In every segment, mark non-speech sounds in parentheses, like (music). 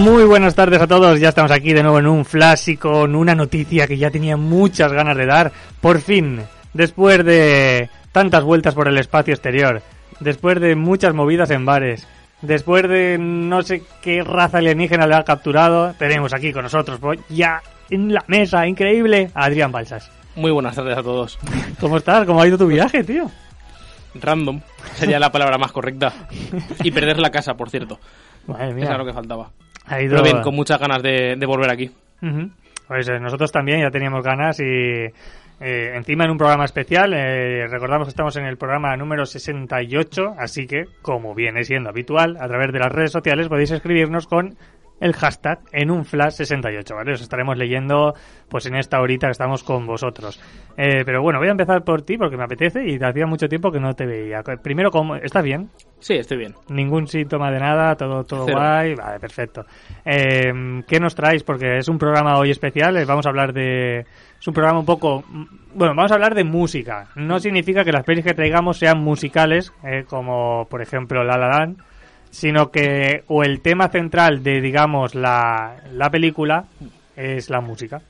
Muy buenas tardes a todos, ya estamos aquí de nuevo en un flash y con una noticia que ya tenía muchas ganas de dar. Por fin, después de tantas vueltas por el espacio exterior, después de muchas movidas en bares, después de no sé qué raza alienígena le ha capturado, tenemos aquí con nosotros pues, ya en la mesa, increíble, a Adrián Balsas. Muy buenas tardes a todos. ¿Cómo estás? ¿Cómo ha ido tu viaje, tío? Random sería la palabra más correcta. Y perder la casa, por cierto. Madre mía. Eso es lo que faltaba. Ha ido... Pero bien, con muchas ganas de, de volver aquí. Ujú. Pues eh, nosotros también ya teníamos ganas y eh, encima en un programa especial, eh, recordamos que estamos en el programa número 68, así que, como viene siendo habitual, a través de las redes sociales podéis escribirnos con el hashtag en un flash 68, ¿vale? Os estaremos leyendo pues en esta horita que estamos con vosotros. Eh, pero bueno, voy a empezar por ti porque me apetece y te hacía mucho tiempo que no te veía. Primero, ¿cómo? ¿estás bien? Sí, estoy bien. Ningún síntoma de nada, todo, todo Cero. guay. Vale, perfecto. Eh, ¿Qué nos traéis? Porque es un programa hoy especial. eh, Vamos a hablar de. Es un programa un poco. Bueno, vamos a hablar de música. No significa que las pelis que traigamos sean musicales, eh, como por ejemplo La La Land, sino que. O el tema central de, digamos, la, la película es la música.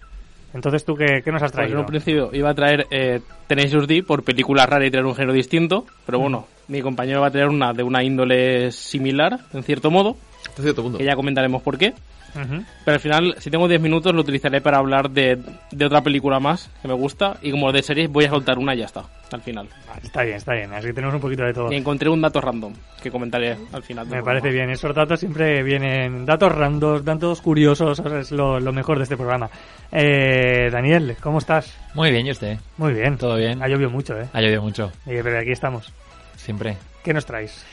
Entonces, ¿tú qué, qué nos has Pues en traído? un principio iba a traer eh, Tenacious D por película rara y traer un género distinto. Pero bueno, mi compañero va a traer una de una índole similar, en cierto modo. Hasta cierto punto. Que ya comentaremos por qué. Ujú. Pero al final, si tengo 10 minutos, lo utilizaré para hablar de, de otra película más que me gusta. Y como de series, voy a soltar una y ya está, al final. Vale, está bien, está bien. Así tenemos un poquito de todo. Y encontré un dato random que comentaré al final. Me parece programa. bien, esos datos siempre vienen, datos randos, datos curiosos, es lo, lo mejor de este programa. Eh, Daniel, ¿cómo estás? Muy bien, ¿y usted? Muy bien. ¿Todo bien? Ha llovido mucho, ¿eh? Ha llovido mucho, Eh, Pero aquí estamos. siempre. ¿Qué nos traes?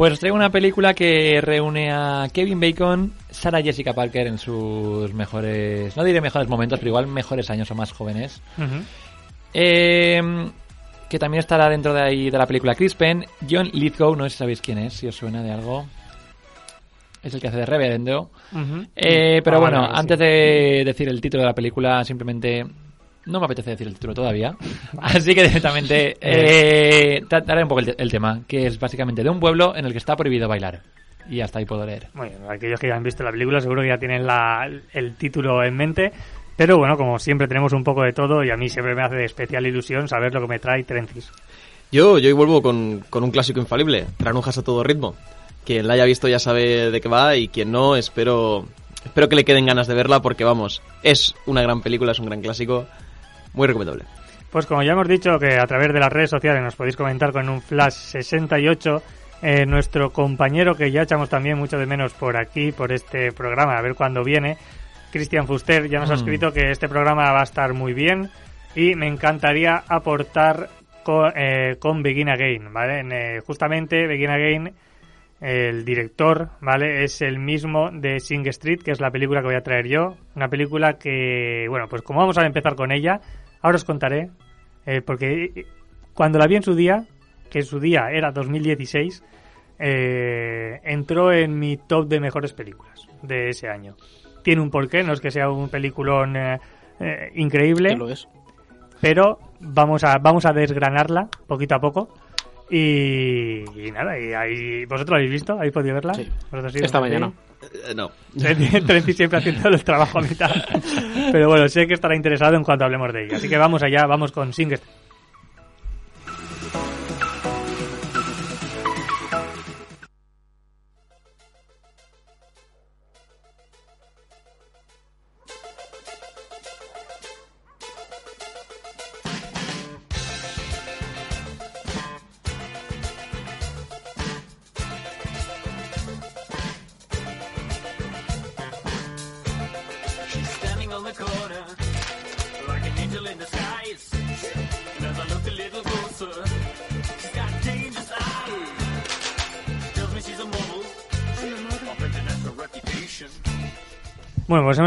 Pues traigo una película que reúne a Kevin Bacon, Sarah Jessica Parker en sus mejores, no diré mejores momentos, pero igual mejores años o más jóvenes. Eh, que también estará dentro de ahí de la película Chris Penn. John Lithgow, no sé si sabéis quién es, si os suena de algo. Es el que hace de Reverendo. Eh, pero Ah, bueno, vale, sí. antes de decir el título de la película, simplemente no me apetece decir el título todavía. (laughs) Así que directamente eh, trataré un poco el, te- el tema, que es básicamente de un pueblo en el que está prohibido bailar. Y hasta ahí puedo leer. Muy bien, aquellos que ya han visto la película seguro que ya tienen la- el título en mente. Pero bueno, como siempre tenemos un poco de todo y a mí siempre me hace de especial ilusión saber lo que me trae Trencis. Yo, yo hoy vuelvo con, con un clásico infalible, Granujas a todo ritmo. Quien la haya visto ya sabe de qué va y quien no, espero, espero que le queden ganas de verla porque vamos, es una gran película, es un gran clásico, muy recomendable. Pues como ya hemos dicho que a través de las redes sociales nos podéis comentar con un flash 68, eh, nuestro compañero que ya echamos también mucho de menos por aquí, por este programa, a ver cuándo viene, Cristian Fuster ya nos ha Mm. escrito que este programa va a estar muy bien y me encantaría aportar con, eh, con Begin Again, ¿vale? En, eh, justamente Begin Again, el director, ¿vale? Es el mismo de Sing Street, que es la película que voy a traer yo. Una película que, bueno, pues como vamos a empezar con ella, ahora os contaré, eh, porque cuando la vi en su día, que en su día era 2016, eh, entró en mi top de mejores películas de ese año. Tiene un porqué, no es que sea un peliculón eh, eh, increíble, Que lo es. pero vamos a vamos a desgranarla poquito a poco y, y nada y ahí vosotros la habéis visto habéis podido verla Sí. ¿Vosotros sí? Esta ¿Vosotros mañana. Eh, no. (laughs) Trenci siempre haciendo el trabajo a mitad (laughs) pero bueno sé que estará interesado en cuanto hablemos de ella así que vamos allá vamos con Sing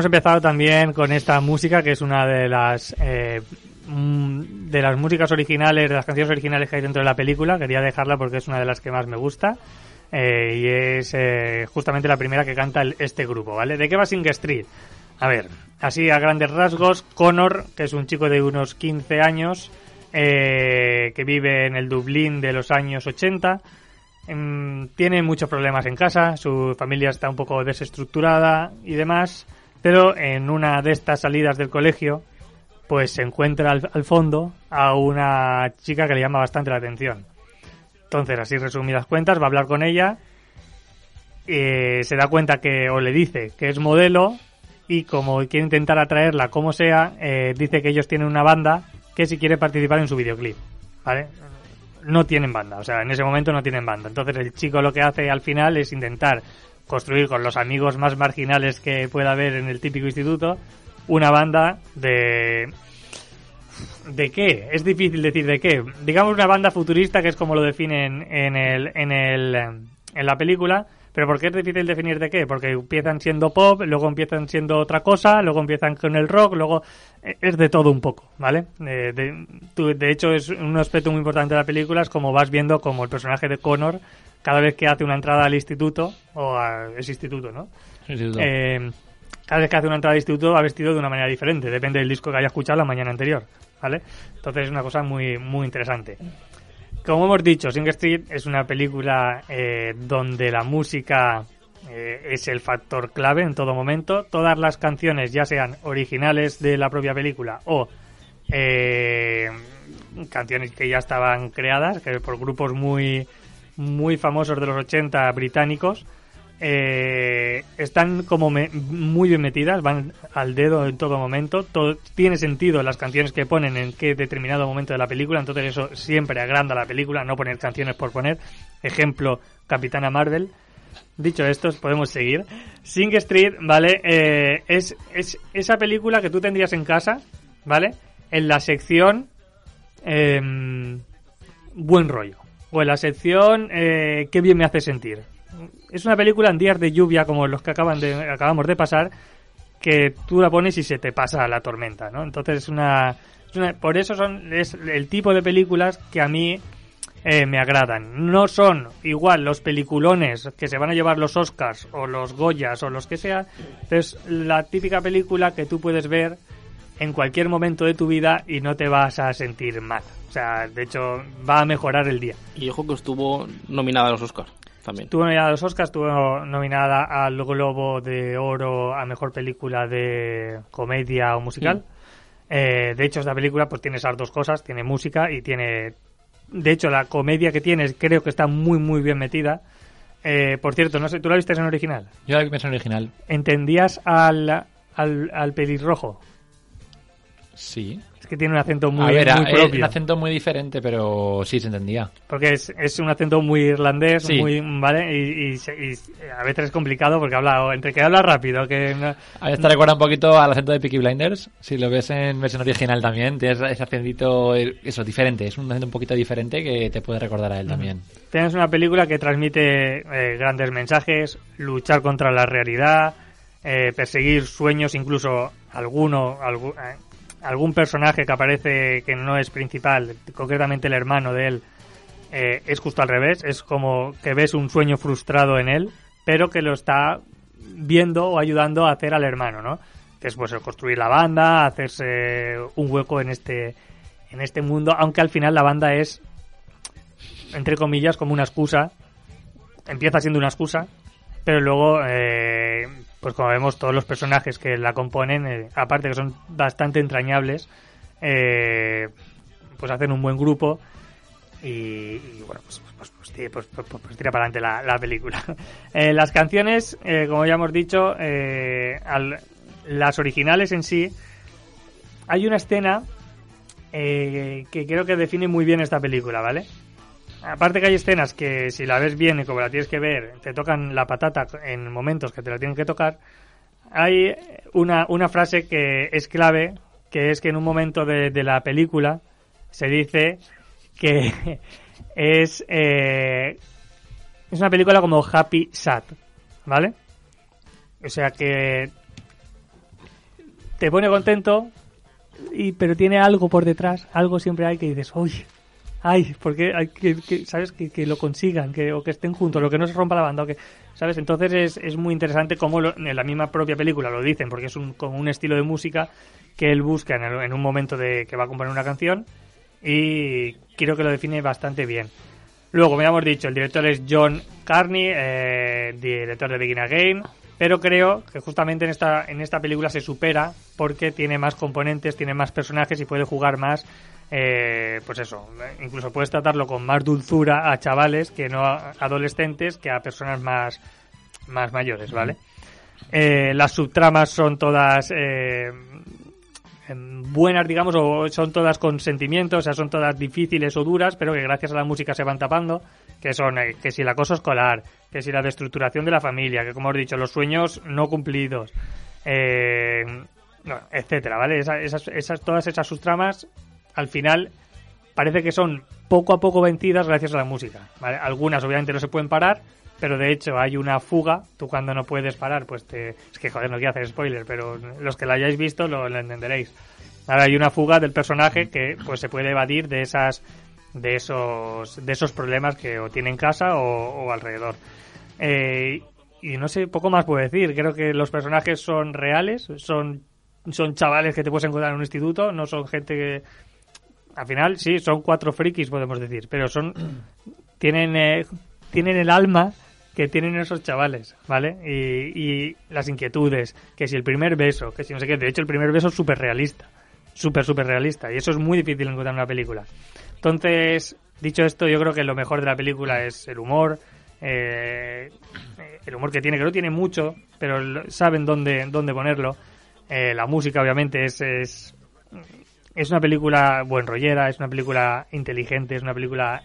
hemos empezado también con esta música que es una de las eh, mm, de las músicas originales, de las canciones originales que hay dentro de la película. Quería dejarla porque es una de las que más me gusta. eh, y es eh, justamente la primera que canta este grupo, ¿vale? ¿De qué va Sing Street? A ver, así a grandes rasgos, Connor, que es un chico de unos 15 años, que vive en el Dublín de los años 80, em, tiene muchos problemas en casa, su familia está un poco desestructurada y demás, pero en una de estas salidas del colegio, pues se encuentra al, al fondo a una chica que le llama bastante la atención. Entonces, así resumidas cuentas, va a hablar con ella, eh, se da cuenta que, o le dice que es modelo, y como quiere intentar atraerla como sea, eh, dice que ellos tienen una banda que si quiere participar en su videoclip, ¿vale? No tienen banda, o sea, en ese momento no tienen banda. Entonces el chico lo que hace al final es intentar construir con los amigos más marginales que pueda haber en el típico instituto una banda de ¿De qué? Es difícil decir de qué. Digamos una banda futurista que es como lo definen en el, en el, en la película. Pero ¿por qué es difícil definir de qué? Porque empiezan siendo pop, luego empiezan siendo otra cosa, luego empiezan con el rock, luego eh, es de todo un poco, ¿vale? Eh, de, de hecho es un aspecto muy importante de la película es como vas viendo como el personaje de Connor cada vez que hace una entrada al instituto o a ese instituto, ¿no? Instituto. Eh, cada vez que hace una entrada al instituto va vestido de una manera diferente, depende del disco que haya escuchado la mañana anterior, ¿vale? Entonces es una cosa muy, muy interesante. Como hemos dicho, Sing Street es una película eh, donde la música eh, es el factor clave en todo momento. Todas las canciones, ya sean originales de la propia película o eh, canciones que ya estaban creadas que por grupos muy, muy famosos de los 80 británicos, eh, están como me- muy bien metidas, van al dedo en todo momento, todo tiene sentido las canciones que ponen en qué determinado momento de la película, entonces eso siempre agranda la película, no poner canciones por poner. Ejemplo, Capitana Marvel. Dicho esto, podemos seguir. Sing Street, ¿vale? Eh, es, es esa película que tú tendrías en casa, ¿vale? En la sección em, Buen rollo. O en la sección eh, Qué bien me hace sentir. Es una película en días de lluvia como los que acaban de, acabamos de pasar, que tú la pones y se te pasa la tormenta, ¿no? Entonces es una, por eso son es el tipo de películas que a mí eh, me agradan. No son igual los peliculones que se van a llevar los Oscars o los Goyas o los que sea, es la típica película que tú puedes ver en cualquier momento de tu vida y no te vas a sentir mal. O sea, de hecho, va a mejorar el día. Y ojo que estuvo nominada a los Oscars también. Estuvo nominada a los Oscars, estuvo nominada al Globo de Oro a Mejor Película de Comedia o Musical. Eh, de hecho, esta película pues tiene esas dos cosas, tiene música y tiene... De hecho, la comedia que tienes creo que está muy, muy bien metida. Eh, por cierto, no sé, ¿tú la viste en original? Yo la vi en original. ¿Entendías al, al, al pelirrojo? Sí. Es que tiene un acento muy, a ver, muy eh, un acento muy diferente, pero sí se entendía. Porque es, es un acento muy irlandés, Sí. muy, ¿vale? Y, y y a veces es complicado porque habla, entre que habla rápido, que no- A ver, te recuerda un poquito al acento de Peaky Blinders. Si lo ves en versión original también, tienes ese acentito, eh, eso, diferente. Es un acento un poquito diferente que te puede recordar a él también. Tienes una película que transmite eh, grandes mensajes, luchar contra la realidad, eh, perseguir sueños, incluso alguno, algu- eh, algún personaje que aparece que no es principal, concretamente el hermano de él, eh, es justo al revés, es como que ves un sueño frustrado en él, pero que lo está viendo o ayudando a hacer al hermano, ¿no? Que es pues construir la banda, hacerse un hueco en este en este mundo, aunque al final la banda es entre comillas, como una excusa. Empieza siendo una excusa, pero luego, eh, pues como vemos, todos los personajes que la componen, eh, aparte que son bastante entrañables, eh, pues hacen un buen grupo y, y, bueno, pues, pues, pues, tira- pues- pues- pues para adelante la, la película. (laughs) Eh, las canciones, eh, como ya hemos dicho, eh, al- las originales en sí, hay una escena eh, que creo que define muy bien esta película, ¿vale? Aparte que hay escenas que si la ves bien y como la tienes que ver, te tocan la patata en momentos que te la tienen que tocar, hay una, una frase que es clave, que es que en un momento de, la película se dice que (laughs) es, eh, es una película como happy sad, ¿vale? O sea que te pone contento, y, pero tiene algo por detrás, algo siempre hay que dices, oye, ay, porque hay que, que- sabes que, que lo consigan, que o que estén juntos, lo que no se rompa la banda, o que, sabes, entonces es, es muy interesante cómo lo- en la misma propia película lo dicen, porque es un, como un estilo de música que él busca en, el- en un momento de que va a componer una canción y creo que lo define bastante bien. Luego, como ya hemos dicho, el director es John Carney, eh, director de Begin Again, pero creo que justamente en esta, en esta película se supera porque tiene más componentes, tiene más personajes y puede jugar más, eh, pues eso, incluso puedes tratarlo con más dulzura a chavales que no a adolescentes que a personas más, más mayores, ¿vale? Eh, las subtramas son todas eh, em, buenas, digamos, o son todas con sentimientos, o sea, son todas difíciles o duras, pero que gracias a la música se van tapando, que son eh, que si el acoso escolar, que si la destructuración de la familia, que como os he dicho, los sueños no cumplidos, eh, etcétera, ¿vale? Esa- esas, esas, todas esas subtramas, al final, parece que son poco a poco vencidas gracias a la música, ¿vale? Algunas obviamente no se pueden parar, pero de hecho hay una fuga, tú cuando no puedes parar, pues te... Es que joder, no quiero hacer spoiler, pero los que la hayáis visto lo, entenderéis. Ahora hay una fuga del personaje que pues se puede evadir de esas de esos de esos problemas que o tiene en casa o, o alrededor. Eh, y no sé, poco más puedo decir. Creo que los personajes son reales, son son chavales que te puedes encontrar en un instituto, no son gente que al final sí, son cuatro frikis podemos decir, pero son (clears throat) tienen eh, tienen el alma que tienen esos chavales, ¿vale? Y, y las inquietudes, que si el primer beso, que si no sé qué, de hecho el primer beso es súper realista, súper, súper realista, y eso es muy difícil encontrar en una película. Entonces, dicho esto, yo creo que lo mejor de la película es el humor, eh, el humor que tiene, que no tiene mucho, pero saben dónde, dónde ponerlo. Eh, la música, obviamente, es, es, es una película buen rollera, es una película inteligente, es una película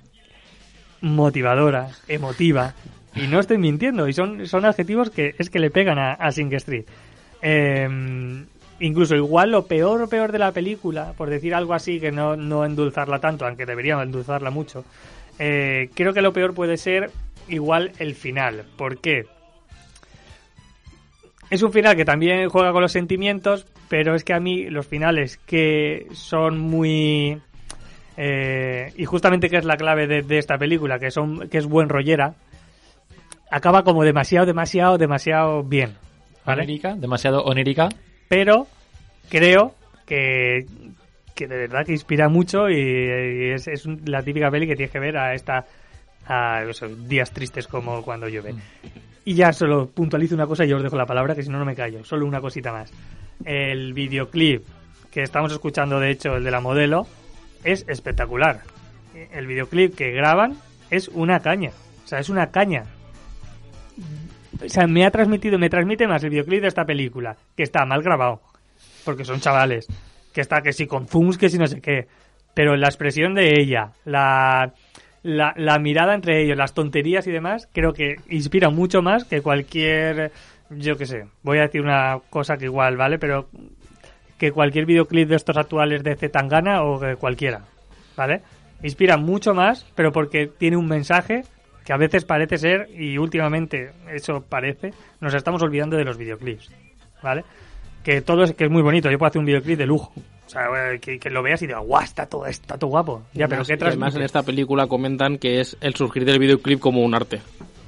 motivadora, emotiva. Y no estoy mintiendo, y son, son adjetivos que es que le pegan a, a Sing Street. Eh, incluso igual lo peor, peor de la película, por decir algo así, que no, no endulzarla tanto, aunque deberíamos endulzarla mucho, eh, creo que lo peor puede ser igual el final. ¿Por qué? Es un final que también juega con los sentimientos, pero es que a mí los finales que son muy... eh, y justamente que es la clave de, de esta película, que, son, que es buen rollera, acaba como demasiado, demasiado, demasiado bien. ¿vale? Onírica, demasiado onírica. pero creo que, que de verdad que inspira mucho y, y es, es la típica peli que tienes que ver a esta a esos días tristes como cuando llueve. Y ya solo puntualizo una cosa y yo os dejo la palabra, que si no, no me callo. Solo una cosita más. El videoclip que estamos escuchando, de hecho, el de la modelo, es espectacular. El videoclip que graban es una caña. O sea, es una caña. O sea, me ha transmitido, me transmite más el videoclip de esta película, que está mal grabado, porque son chavales, que está que si con zooms, que si no sé qué, pero la expresión de ella, la, la, la mirada entre ellos, las tonterías y demás, creo que inspira mucho más que cualquier, yo qué sé, voy a decir una cosa que igual, ¿vale? Pero que cualquier videoclip de estos actuales de Zetangana o que cualquiera, ¿vale? Inspira mucho más, pero porque tiene un mensaje que a veces parece ser, y últimamente eso parece, nos estamos olvidando de los videoclips, ¿vale? Que todo es, que es muy bonito, yo puedo hacer un videoclip de lujo, o sea, eh, que, que lo veas y digas, guau, está todo, está todo guapo, ya, pero Además- ¿qué y Además, en esta película comentan que es el surgir del videoclip como un arte.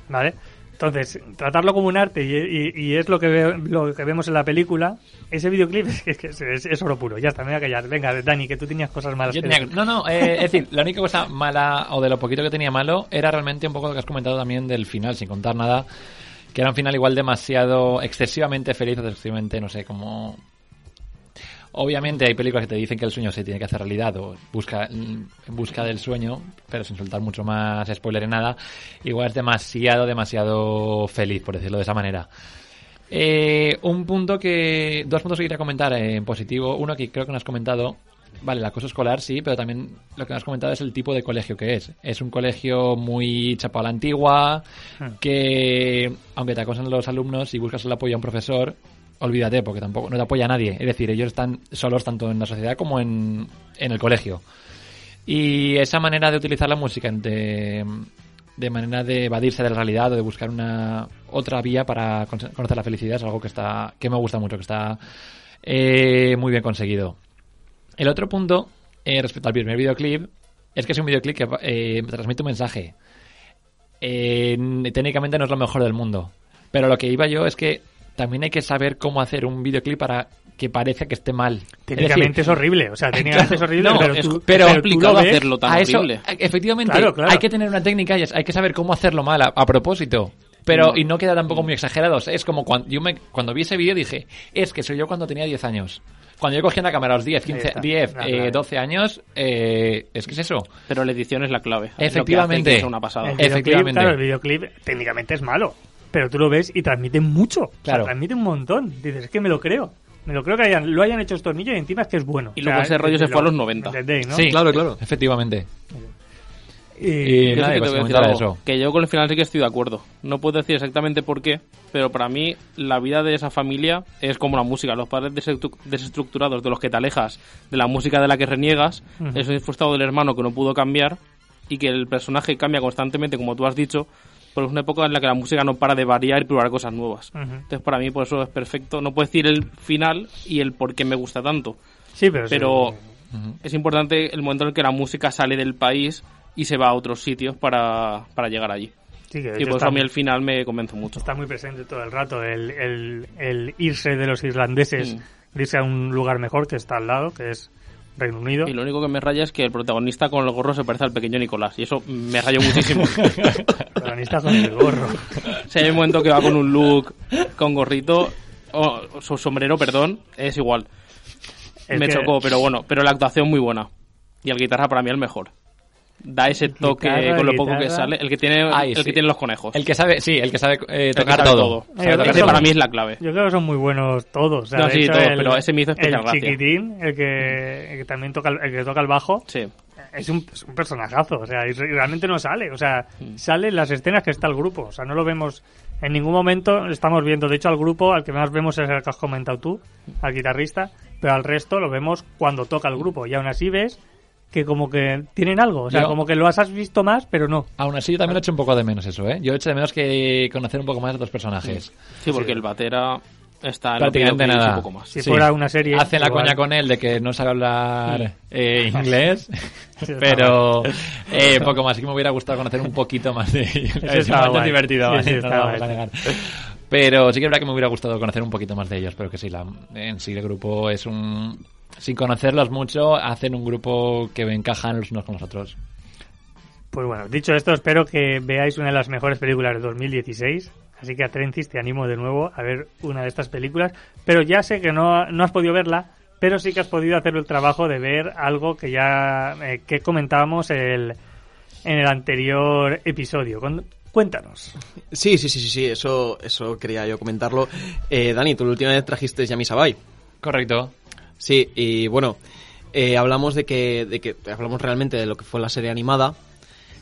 ¿Vale? Entonces, tratarlo como un arte y, y- y es lo que, veo- lo que vemos en la película, ese videoclip es, que es, es- es oro puro. Ya está, me voy a callar. Venga, Dani, que tú tenías cosas malas. Yo que tenía- no, no, eh, es decir, la única cosa mala, o de lo poquito que tenía malo, era realmente un poco lo que has comentado también del final, sin contar nada, que era un final igual demasiado, excesivamente feliz, o excesivamente, no sé, como... Obviamente hay películas que te dicen que el sueño se tiene que hacer realidad o busca, en busca del sueño, pero sin soltar mucho más spoiler en nada, igual es demasiado, demasiado feliz, por decirlo de esa manera. Eh, un punto que. Dos puntos que quería comentar en positivo. Uno que creo que no has comentado. Vale, el acoso escolar sí, pero también lo que no has comentado es el tipo de colegio que es. Es un colegio muy chapado a la antigua, que aunque te acosan los alumnos y buscas el apoyo a un profesor, olvídate, porque tampoco no te apoya nadie. Es decir, ellos están solos tanto en la sociedad como en, en el colegio. Y esa manera de utilizar la música de, de manera de evadirse de la realidad o de buscar una otra vía para con- conocer la felicidad es algo que está que me gusta mucho, que está eh, muy bien conseguido. El otro punto eh, respecto al primer videoclip es que es un videoclip que eh, transmite un mensaje. Eh, técnicamente no es lo mejor del mundo, pero lo que iba yo es que también hay que saber cómo hacer un videoclip para que parezca que esté mal. Técnicamente es es horrible, o sea, (laughs) técnicamente es horrible, no, pero, es- tú, pero tú complicado lo ves, hacerlo tan a eso, horrible. a- efectivamente, Claro, claro. hay que tener una técnica y es- hay que saber cómo hacerlo mal a, a propósito. Pero, y no queda tampoco muy exagerado. O sea, Es como cuando yo me, cuando vi ese vídeo dije, es que soy yo cuando tenía 10 años. Cuando yo cogía la cámara a los 10, 15, está. 10 Ah, eh, claro. 12 años, eh, es que es eso. Pero la edición es la clave. Es lo que hace Efectivamente. que sea una pasada. El videoclip, Efectivamente. claro, el videoclip técnicamente es malo, pero tú lo ves y transmite mucho. O sea, Claro. transmite un montón. Dices, es que me lo creo. Me lo creo que hayan, lo hayan hecho estos niños y encima es que es bueno. Y O luego sea, ese rollo se lo- fue a los 90. ¿entendéis, no? Sí, Claro, claro. Efectivamente. Y- Y Yo nada, sí que pues te voy a decir comentar algo, eso. que yo con el final sí que estoy de acuerdo. No puedo decir exactamente por qué, pero para mí la vida de esa familia es como la música. Los padres desestruc- desestructurados de los que te alejas de la música de la que reniegas, eso es frustrado del hermano que no pudo cambiar y que el personaje cambia constantemente, como tú has dicho, pero es una época en la que la música no para de variar y probar cosas nuevas. Ujú. Entonces para mí por eso es perfecto. No puedo decir el final y el por qué me gusta tanto, Sí, pero, sí. pero es importante el momento en el que la música sale del país y se va a otros sitios para, para llegar allí. Sí, que de Y por eso a mí el final me convence mucho. está muy presente todo el rato el, el, el irse de los irlandeses, Mm. irse a un lugar mejor que está al lado, que es Reino Unido. Y lo único que me raya es que el protagonista con el gorro se parece al pequeño Nicolás. Y eso me rayó muchísimo. El (laughs) protagonista con el gorro. si hay un momento que va con un look, con gorrito, o su sombrero, perdón, es igual. Es me que- chocó, pero bueno. Pero la actuación muy buena. Y el guitarra para mí el mejor. Da ese toque Guitarra, con lo poco que sale. El que tiene, Ay, el sí. que tiene los conejos. El que sabe, sí, el que sabe eh, que tocar sabe todo. Sabe tocar. eso- Ese para mí es la clave. Yo creo que son muy buenos todos. o sea, No, sí, hecho, todos, el- pero ese me hizo especial El gracia. chiquitín, el que, el que también toca el, que toca el bajo, Sí. es un, es un personajazo. O sea, y re- realmente no sale. O sea, Mm. sale en las escenas que está el grupo. O sea, no lo vemos en ningún momento. Estamos viendo, de hecho, al grupo, al que más vemos es el que has comentado tú, al guitarrista. Pero al resto lo vemos cuando toca el grupo. Y aún así ves que como que tienen algo. O sea, Yo- como que lo has visto más, pero no. Aún así, yo también he hecho un poco de menos eso, ¿eh? Yo he hecho de menos que conocer un poco más de los personajes. Sí, porque el batera está en Prácticamente nada. un poco más. Si fuera una serie, Hacen la igual. coña con él de que no sabe hablar eh, (laughs) inglés, pero eh, poco más. Sí que me hubiera gustado conocer un poquito más de (laughs) ellos. Eso Es guay. divertido, Sí, ¿vale? sí, no lo vamos a negar. Pero sí que es verdad que me hubiera gustado conocer un poquito más de ellos, pero que sí, la, en sí el grupo es un... Sin conocerlos mucho, hacen un grupo que encajan los unos con los otros. Pues bueno, dicho esto, espero que veáis una de las mejores películas de 2016. Así que a Trencis te animo de nuevo a ver una de estas películas. Pero ya sé que no, no has podido verla, pero sí que has podido hacer el trabajo de ver algo que ya eh, que comentábamos el, en el anterior episodio. Con- cuéntanos. Sí, sí, sí, sí, sí, eso, eso quería yo comentarlo. Eh, Dani, tú la última vez trajiste Yami Sabai. Correcto. Sí, y bueno, eh, hablamos de que, de que hablamos realmente de lo que fue la serie animada,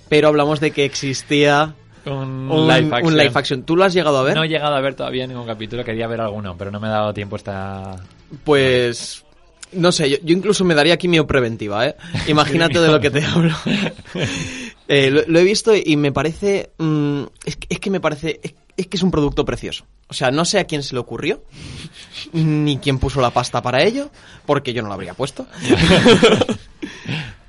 pero hablamos de que existía Un, un live action. un live action. ¿Tú lo has llegado a ver? No he llegado a ver todavía ningún capítulo, quería ver alguno, pero no me ha dado tiempo esta... Pues no sé, yo, yo incluso me daría quimio preventiva, ¿eh? (laughs) Imagínate de lo que te hablo. (laughs) Eh, lo, lo he visto y me parece... mm, es, que- es que me parece... Es, es que es un producto precioso. O sea, no sé a quién se le ocurrió, ni quién puso la pasta para ello, porque yo no la habría puesto. (laughs)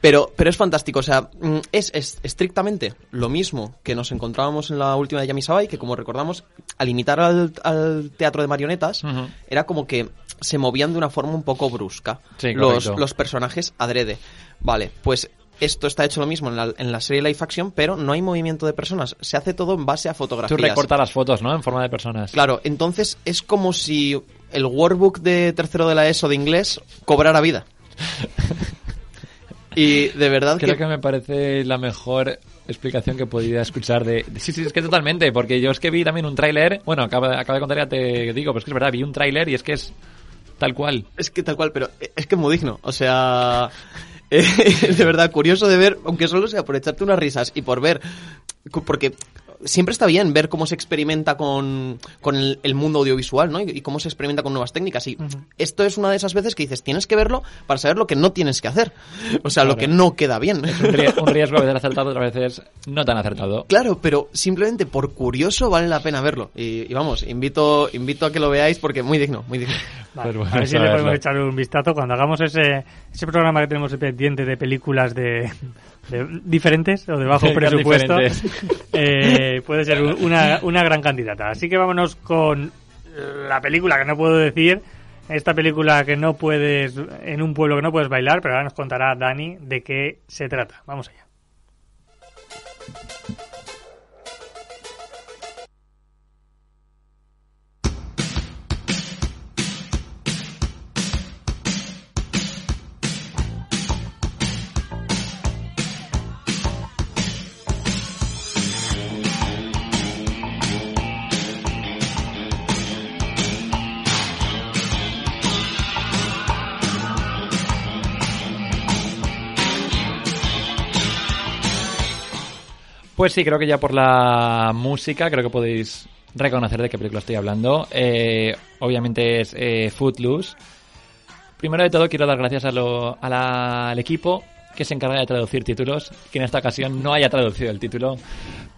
Pero, pero es fantástico, o sea, mm, es, es estrictamente lo mismo que nos encontrábamos en la última de Yamisabai, que como recordamos, al imitar al, al teatro de marionetas, era como que se movían de una forma un poco brusca. Sí, los, los personajes adrede. Vale, pues esto está hecho lo mismo en la, en la serie live action, pero no hay movimiento de personas. Se hace todo en base a Tú fotografías. recortas las fotos, ¿no? En forma de personas. Claro, entonces es como si el workbook de tercero de la ESO de inglés cobrara vida. (laughs) Y de verdad Creo que... que me parece la mejor explicación que podía escuchar de... Sí, sí, es que totalmente, porque yo es que vi también un tráiler, bueno, acabo, acabo de contar, ya te digo, pero es que es verdad, vi un tráiler y es que es tal cual. Es que tal cual, pero es que es muy digno. O sea, (laughs) de verdad curioso de ver, aunque solo sea por echarte unas risas y por ver, porque siempre está bien ver cómo se experimenta con, con el, el mundo audiovisual, ¿no? Y, y cómo se experimenta con nuevas técnicas. Y esto es una de esas veces que dices, tienes que verlo para saber lo que no tienes que hacer. O sea, lo que no queda bien. Un, rie- un riesgo (laughs) a veces acertado, otras veces no tan acertado. Claro, pero simplemente por curioso vale la pena verlo. Y, y vamos, invito, invito a que lo veáis porque muy digno, muy digno. Vale, Pues bueno, a ver si le podemos echar un vistazo cuando hagamos ese, ese programa que tenemos pendiente de películas de, de- diferentes o de bajo (laughs) presupuesto. eh, puede ser un- una, una gran candidata. Así que vámonos con la película que no puedo decir, esta película que no puedes, en un pueblo que no puedes bailar, pero ahora nos contará Dani de qué se trata. Vamos allá. Pues sí, creo que ya por la música creo que podéis reconocer de qué película estoy hablando. Eh, obviamente es eh, Footloose. Primero de todo quiero dar gracias a lo- a la- al equipo que se encarga de traducir títulos, que en esta ocasión no haya traducido el título,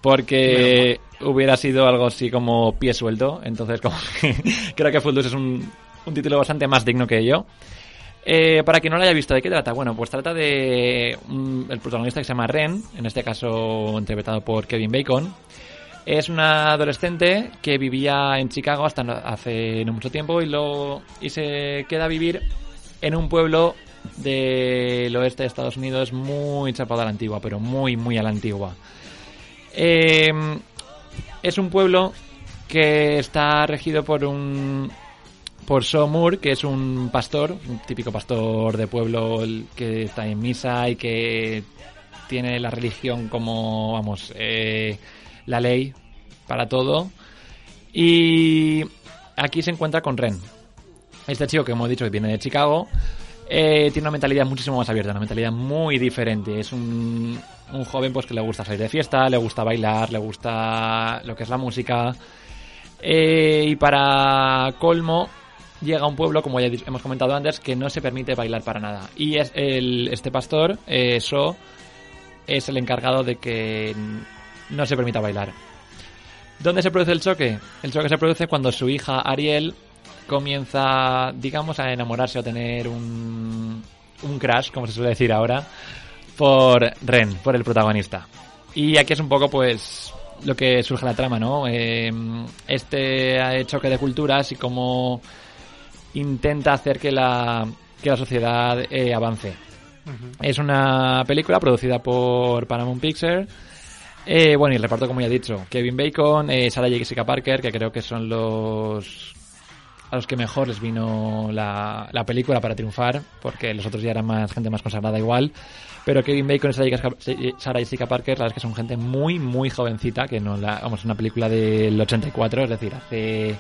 porque hubiera sido algo así como pie suelto. Entonces como (laughs) que creo que Footloose es un, un título bastante más digno que yo. Eh, para quien no lo haya visto, ¿de qué trata? Bueno, pues trata de un- el protagonista que se llama Ren, en este caso interpretado por Kevin Bacon. Es una adolescente que vivía en Chicago hasta hace no mucho tiempo y, lo, y se queda a vivir en un pueblo del oeste de Estados Unidos muy chapado a la antigua, pero muy, muy a la antigua. Eh, es un pueblo que está regido por un por So Moore, que es un pastor, un típico pastor de pueblo que está en misa y que tiene la religión como, vamos, eh, la ley para todo. Y aquí se encuentra con Ren. Este chico que hemos dicho que viene de Chicago, eh, tiene una mentalidad muchísimo más abierta, una mentalidad muy diferente. Es un, un joven pues que le gusta salir de fiesta, le gusta bailar, le gusta lo que es la música. Eh, y para colmo, llega a un pueblo, como ya he- hemos comentado antes, que no se permite bailar para nada. Y es el, este pastor, eh, So, es el encargado de que no se permita bailar. ¿Dónde se produce el choque? El choque se produce cuando su hija Ariel comienza, digamos, a enamorarse o tener un, un crash, como se suele decir ahora, por Ren, por el protagonista. Y aquí es un poco, pues, lo que surge la trama, ¿no? Eh, este choque de culturas y cómo intenta hacer que la, que la sociedad eh, avance. Es una película producida por Paramount Pictures. Eh, bueno, y el reparto, como ya he dicho, Kevin Bacon, eh, Sarah Jessica Parker, que creo que son los a los que mejor les vino la, la película para triunfar, porque los otros ya eran más gente más consagrada igual. Pero Kevin Bacon y Sarah Jessica, Parker, la verdad es que son gente muy, muy jovencita, que no la, vamos, es una película del 84, es decir, hace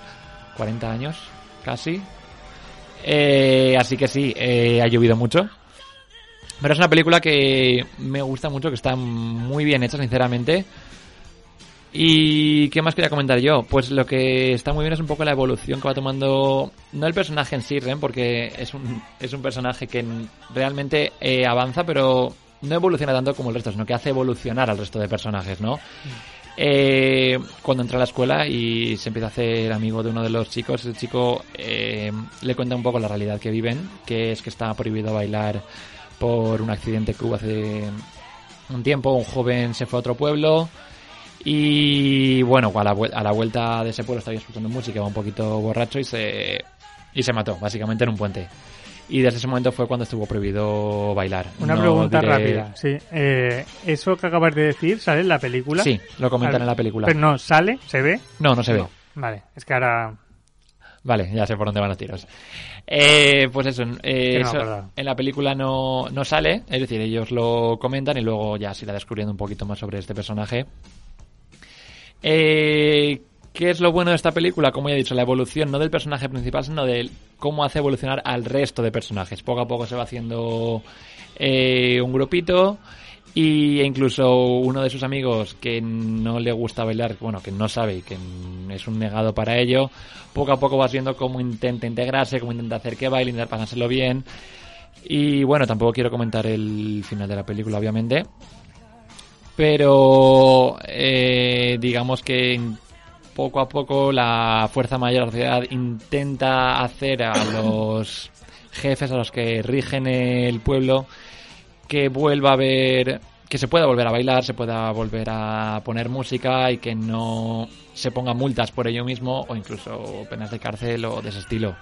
40 años, casi. Eh, así que sí, eh, ha llovido mucho. Pero es una película que me gusta mucho, que está muy bien hecha, sinceramente. ¿Y qué más quería comentar yo? Pues lo que está muy bien es un poco la evolución que va tomando, no el personaje en sí, porque es un, es un personaje que realmente eh, avanza, pero no evoluciona tanto como el resto, sino que hace evolucionar al resto de personajes, ¿no? Eh, cuando entra a la escuela y se empieza a hacer amigo de uno de los chicos, el chico eh, le cuenta un poco la realidad que viven, que es que está prohibido bailar por un accidente que hubo hace un tiempo, un joven se fue a otro pueblo y bueno, a la, a la vuelta de ese pueblo estaba escuchando música, iba un poquito borracho y se, y se mató, básicamente en un puente. Y desde ese momento fue cuando estuvo prohibido bailar. Una No pregunta diré- rápida. Sí. Eh, ¿Eso que acabas de decir sale en la película? Sí, lo comentan en la película. Pero no, ¿sale? ¿Se ve? No, no se ve. Vale, es que ahora... Vale, ya sé por dónde van los tiros. Eh, pues eso, eh, no eso en la película no, no sale, es decir, ellos lo comentan y luego ya se irá descubriendo un poquito más sobre este personaje. Eh, ¿Qué es lo bueno de esta película? Como ya he dicho, la evolución no del personaje principal, sino de cómo hace evolucionar al resto de personajes. Poco a poco se va haciendo eh, un grupito y e incluso uno de sus amigos que no le gusta bailar, bueno, que no sabe y que es un negado para ello, poco a poco vas viendo cómo intenta integrarse, cómo intenta hacer que baile, intentar pasárselo bien. Y bueno, tampoco quiero comentar el final de la película, obviamente. Pero eh, digamos que poco a poco la fuerza mayor de la sociedad intenta hacer a los jefes, a los que rigen el pueblo, que vuelva a haber que se pueda volver a bailar, se pueda volver a poner música y que no se pongan multas por ello mismo o incluso penas de cárcel o de ese estilo.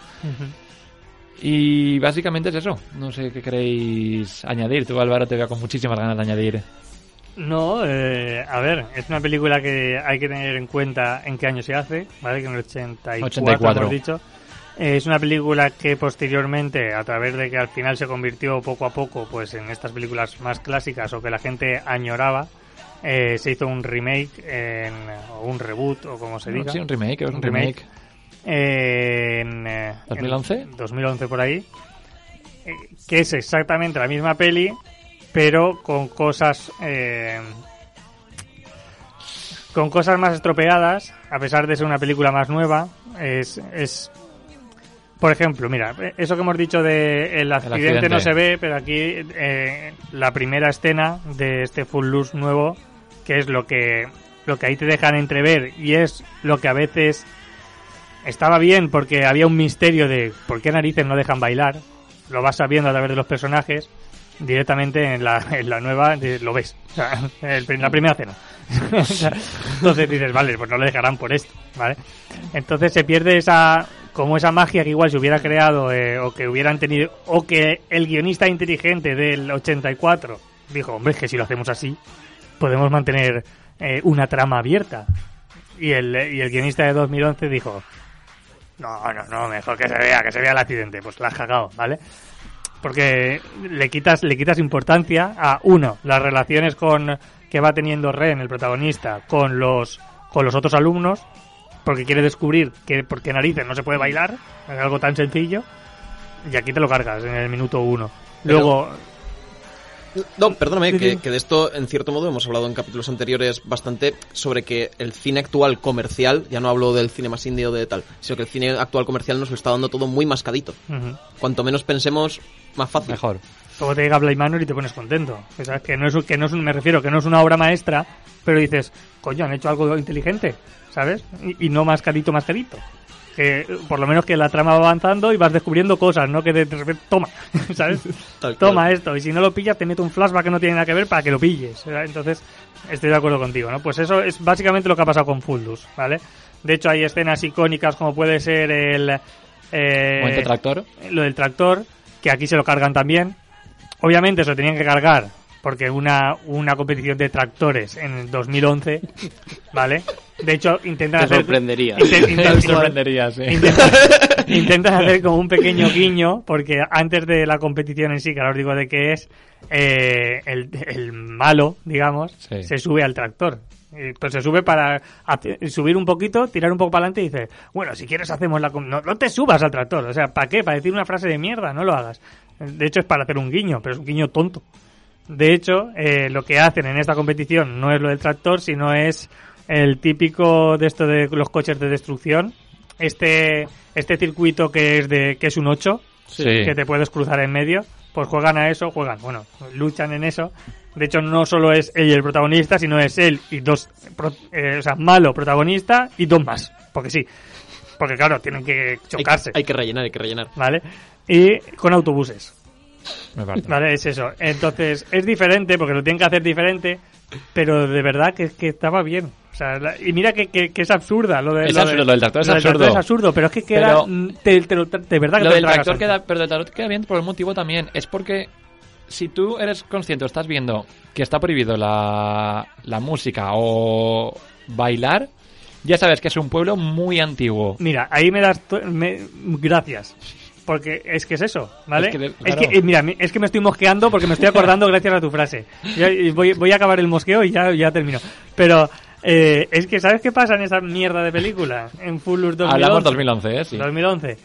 Y básicamente es eso. No sé qué queréis añadir. Tú, Álvaro, te veo con muchísimas ganas de añadir. No, eh, a ver, es una película que hay que tener en cuenta en qué año se hace, ¿vale? Que en el 84, 84. hemos dicho. Eh, es una película que posteriormente, a través de que al final se convirtió poco a poco pues en estas películas más clásicas o que la gente añoraba, eh, se hizo un remake, en, o un reboot, o como se diga. Sí, un remake, es un remake. remake. Eh, en, eh, 2011. en 2011 por ahí. eh, que es exactamente la misma peli, pero con cosas. eh, con cosas más estropeadas, a pesar de ser una película más nueva. Es. es por ejemplo, mira, eso que hemos dicho de el accidente, accidente. no se ve, pero aquí eh, la primera escena de este Full Loose nuevo, que es lo que lo que ahí te dejan entrever y es lo que a veces estaba bien porque había un misterio de por qué narices no dejan bailar. Lo vas sabiendo a través de los personajes. Directamente en la, en la nueva lo ves. O sea, en la primera cena. (laughs) Entonces dices, vale, pues no lo dejarán por esto, ¿vale? Entonces se pierde esa como esa magia que igual se hubiera creado eh, o que hubieran tenido o que el guionista inteligente del 84 dijo, hombre, es que si lo hacemos así podemos mantener eh, una trama abierta. Y el, y el guionista de 2011 dijo, no, no, no, mejor que se vea, que se vea el accidente. Pues la has cagado, ¿vale? Porque le quitas, le quitas importancia a, uno, las relaciones con que va teniendo Ren, el protagonista, con los, con los otros alumnos, porque quiere descubrir que por qué narices no se puede bailar, es algo tan sencillo, y aquí te lo cargas en el minuto uno. Pero- Luego, No, perdóname, que, de esto, en cierto modo, hemos hablado en capítulos anteriores bastante sobre que el cine actual comercial, ya no hablo del cine más indie o de tal, sino que el cine actual comercial nos lo está dando todo muy mascadito. Cuanto menos pensemos, más fácil. Mejor. Luego te llega Blade Manor y te pones contento. Que sabes que no es, que no es un, me refiero, que no es una obra maestra, pero dices, coño, han hecho algo inteligente, ¿sabes? Y, y no mascadito, mascadito. Que por lo menos que la trama va avanzando y vas descubriendo cosas, ¿no? Que de, repente, toma, (laughs) ¿sabes? Tal cual. toma esto. Y si no lo pillas, te mete un flashback que no tiene nada que ver para que lo pilles. Entonces, estoy de acuerdo contigo, ¿no? Pues eso es básicamente lo que ha pasado con Fuldus, ¿vale? De hecho, hay escenas icónicas como puede ser el... eh, Momento tractor. lo del tractor, que aquí se lo cargan también. Obviamente se lo tenían que cargar porque una, una competición de tractores en el 2011, ¿vale? De hecho, intentan Te hacer... sorprendería. inten- inten- Me sorprendería, sí. intentan, intentan hacer como un pequeño guiño porque antes de la competición en sí, que ahora os digo de qué es, eh, el, el malo, digamos, Sí. se sube al tractor. Pues se sube para subir un poquito, tirar un poco para adelante y dice, bueno, si quieres hacemos la... com- No, no te subas al tractor, o sea, ¿para qué? Para decir una frase de mierda, no lo hagas. De hecho es para hacer un guiño, pero es un guiño tonto. De hecho, eh, lo que hacen en esta competición no es lo del tractor, sino es el típico de esto de los coches de destrucción. Este, este circuito que es de, que es un 8, Sí. que te puedes cruzar en medio, pues juegan a eso, juegan, bueno, luchan en eso. De hecho, no solo es él y el protagonista, sino es él y dos, pro- eh, o sea, malo protagonista y dos más, porque sí. Porque claro, tienen que Hay, chocarse, hay que rellenar, hay que rellenar. ¿vale? Y con autobuses. Me. Vale, es eso. Entonces, es diferente porque lo tienen que hacer diferente, pero de verdad que, que estaba bien. O sea, la- y mira que, que- que es absurda lo de Es lo absurdo, de- lo del tractor es lo absurdo. es absurdo, pero es que queda Pero- mm, te- te lo- de verdad que Lo te del tractor queda, pero del tractor queda bien por el motivo también. Es porque si tú eres consciente o estás viendo que está prohibido la, la música o bailar, ya sabes que es un pueblo muy antiguo. Mira, ahí me das me- gracias. Porque es que es eso, ¿vale? Es que de- Es claro. que, eh, mira, mi- es que me estoy mosqueando porque me estoy acordando (laughs) gracias a tu frase. Voy, voy a acabar el mosqueo y ya, ya termino. Pero eh, es que, ¿sabes qué pasa en esa mierda de película? En Full Loose 2011. Hablamos 2011, ¿eh? Sí. 2011.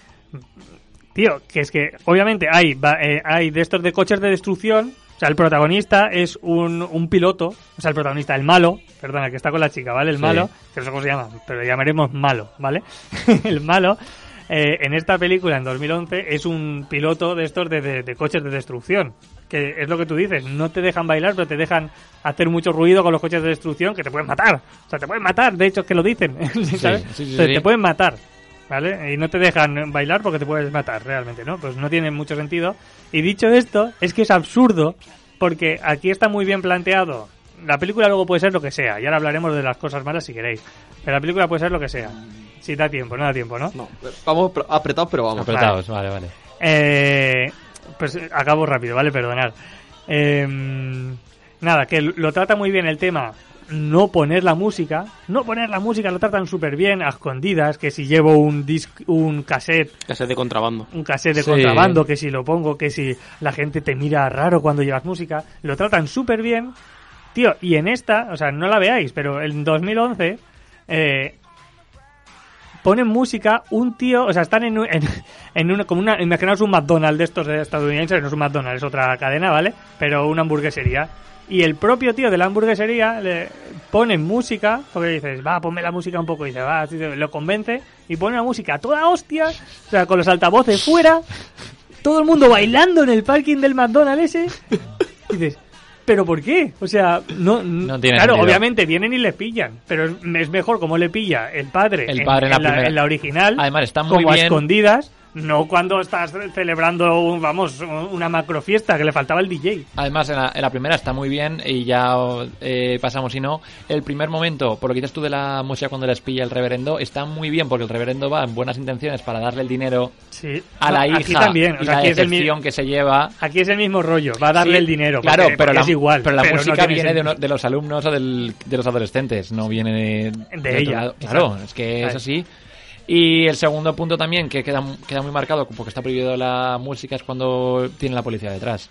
Tío, que es que obviamente hay, eh, hay de estos de coches de destrucción. O sea, el protagonista es un, un piloto. O sea, el protagonista, el malo. Perdona, que está con la chica, ¿vale? El Sí. malo. Que no sé cómo se llama, pero le llamaremos malo, ¿vale? (laughs) el malo. Eh, en esta película, en 2011, es un piloto de estos de, de- de coches de destrucción. Que es lo que tú dices, no te dejan bailar, pero te dejan hacer mucho ruido con los coches de destrucción que te pueden matar. O sea, te pueden matar, de hecho, es que lo dicen. (laughs) ¿sabes? sí, sí, te, sí. te pueden matar. ¿Vale? Y no te dejan bailar porque te puedes matar, realmente, ¿no? Pues no tiene mucho sentido. Y dicho esto, es que es absurdo porque aquí está muy bien planteado. La película luego puede ser lo que sea, y ahora hablaremos de las cosas malas si queréis. Pero la película puede ser lo que sea. Si da tiempo, no da tiempo, ¿no? No. Vamos apretados, pero vamos. Apretados, vale, vale. Eh, pues eh, acabo rápido, ¿vale? Perdonad. Eh, nada, que lo trata muy bien el tema. No poner la música. No poner la música, lo tratan súper bien, a escondidas. Que si llevo un disc, un cassette, se de contrabando. un cassette de Sí. contrabando, que si lo pongo, que si la gente te mira raro cuando llevas música. Lo tratan súper bien. Tío, y en esta, o sea, no la veáis, pero en 2011 eh, ponen música un tío, o sea, están en, en, en una, como una, imaginaos un McDonald's de estos de estadounidenses, no es un McDonald's, es otra cadena, ¿vale? Pero una hamburguesería. Y el propio tío de la hamburguesería le pone música, porque dices, va, ponme la música un poco, y dice, va, tío, lo convence, y pone la música toda hostia, o sea, con los altavoces fuera, todo el mundo bailando en el parking del McDonald's ese. Y dices, ¿pero por qué? O sea, no. No tiene Claro, sentido. obviamente vienen y le pillan, pero es, es mejor como le pilla el padre, El padre en la en la original. Además, está muy como a bien. escondidas, no cuando estás celebrando, un- vamos, una macro fiesta que le faltaba el DJ. Además, en la, en la primera está muy bien y ya eh, pasamos, si no, el primer momento, por lo que dices tú de la música cuando les pilla el reverendo, está muy bien porque el reverendo va en buenas intenciones para darle el dinero Sí. a la hija Aquí también, o y sea, la aquí es, el, mi- decepción que se lleva. aquí es el mismo rollo, va a darle Sí, el dinero. Claro, porque- pero porque la, es igual. pero la música viene de, uno- de los alumnos o del- de los adolescentes, no viene de, De ella. Claro, es que es así. Y el segundo punto también, que queda, queda muy marcado, porque está prohibido la música, es cuando tiene la policía detrás.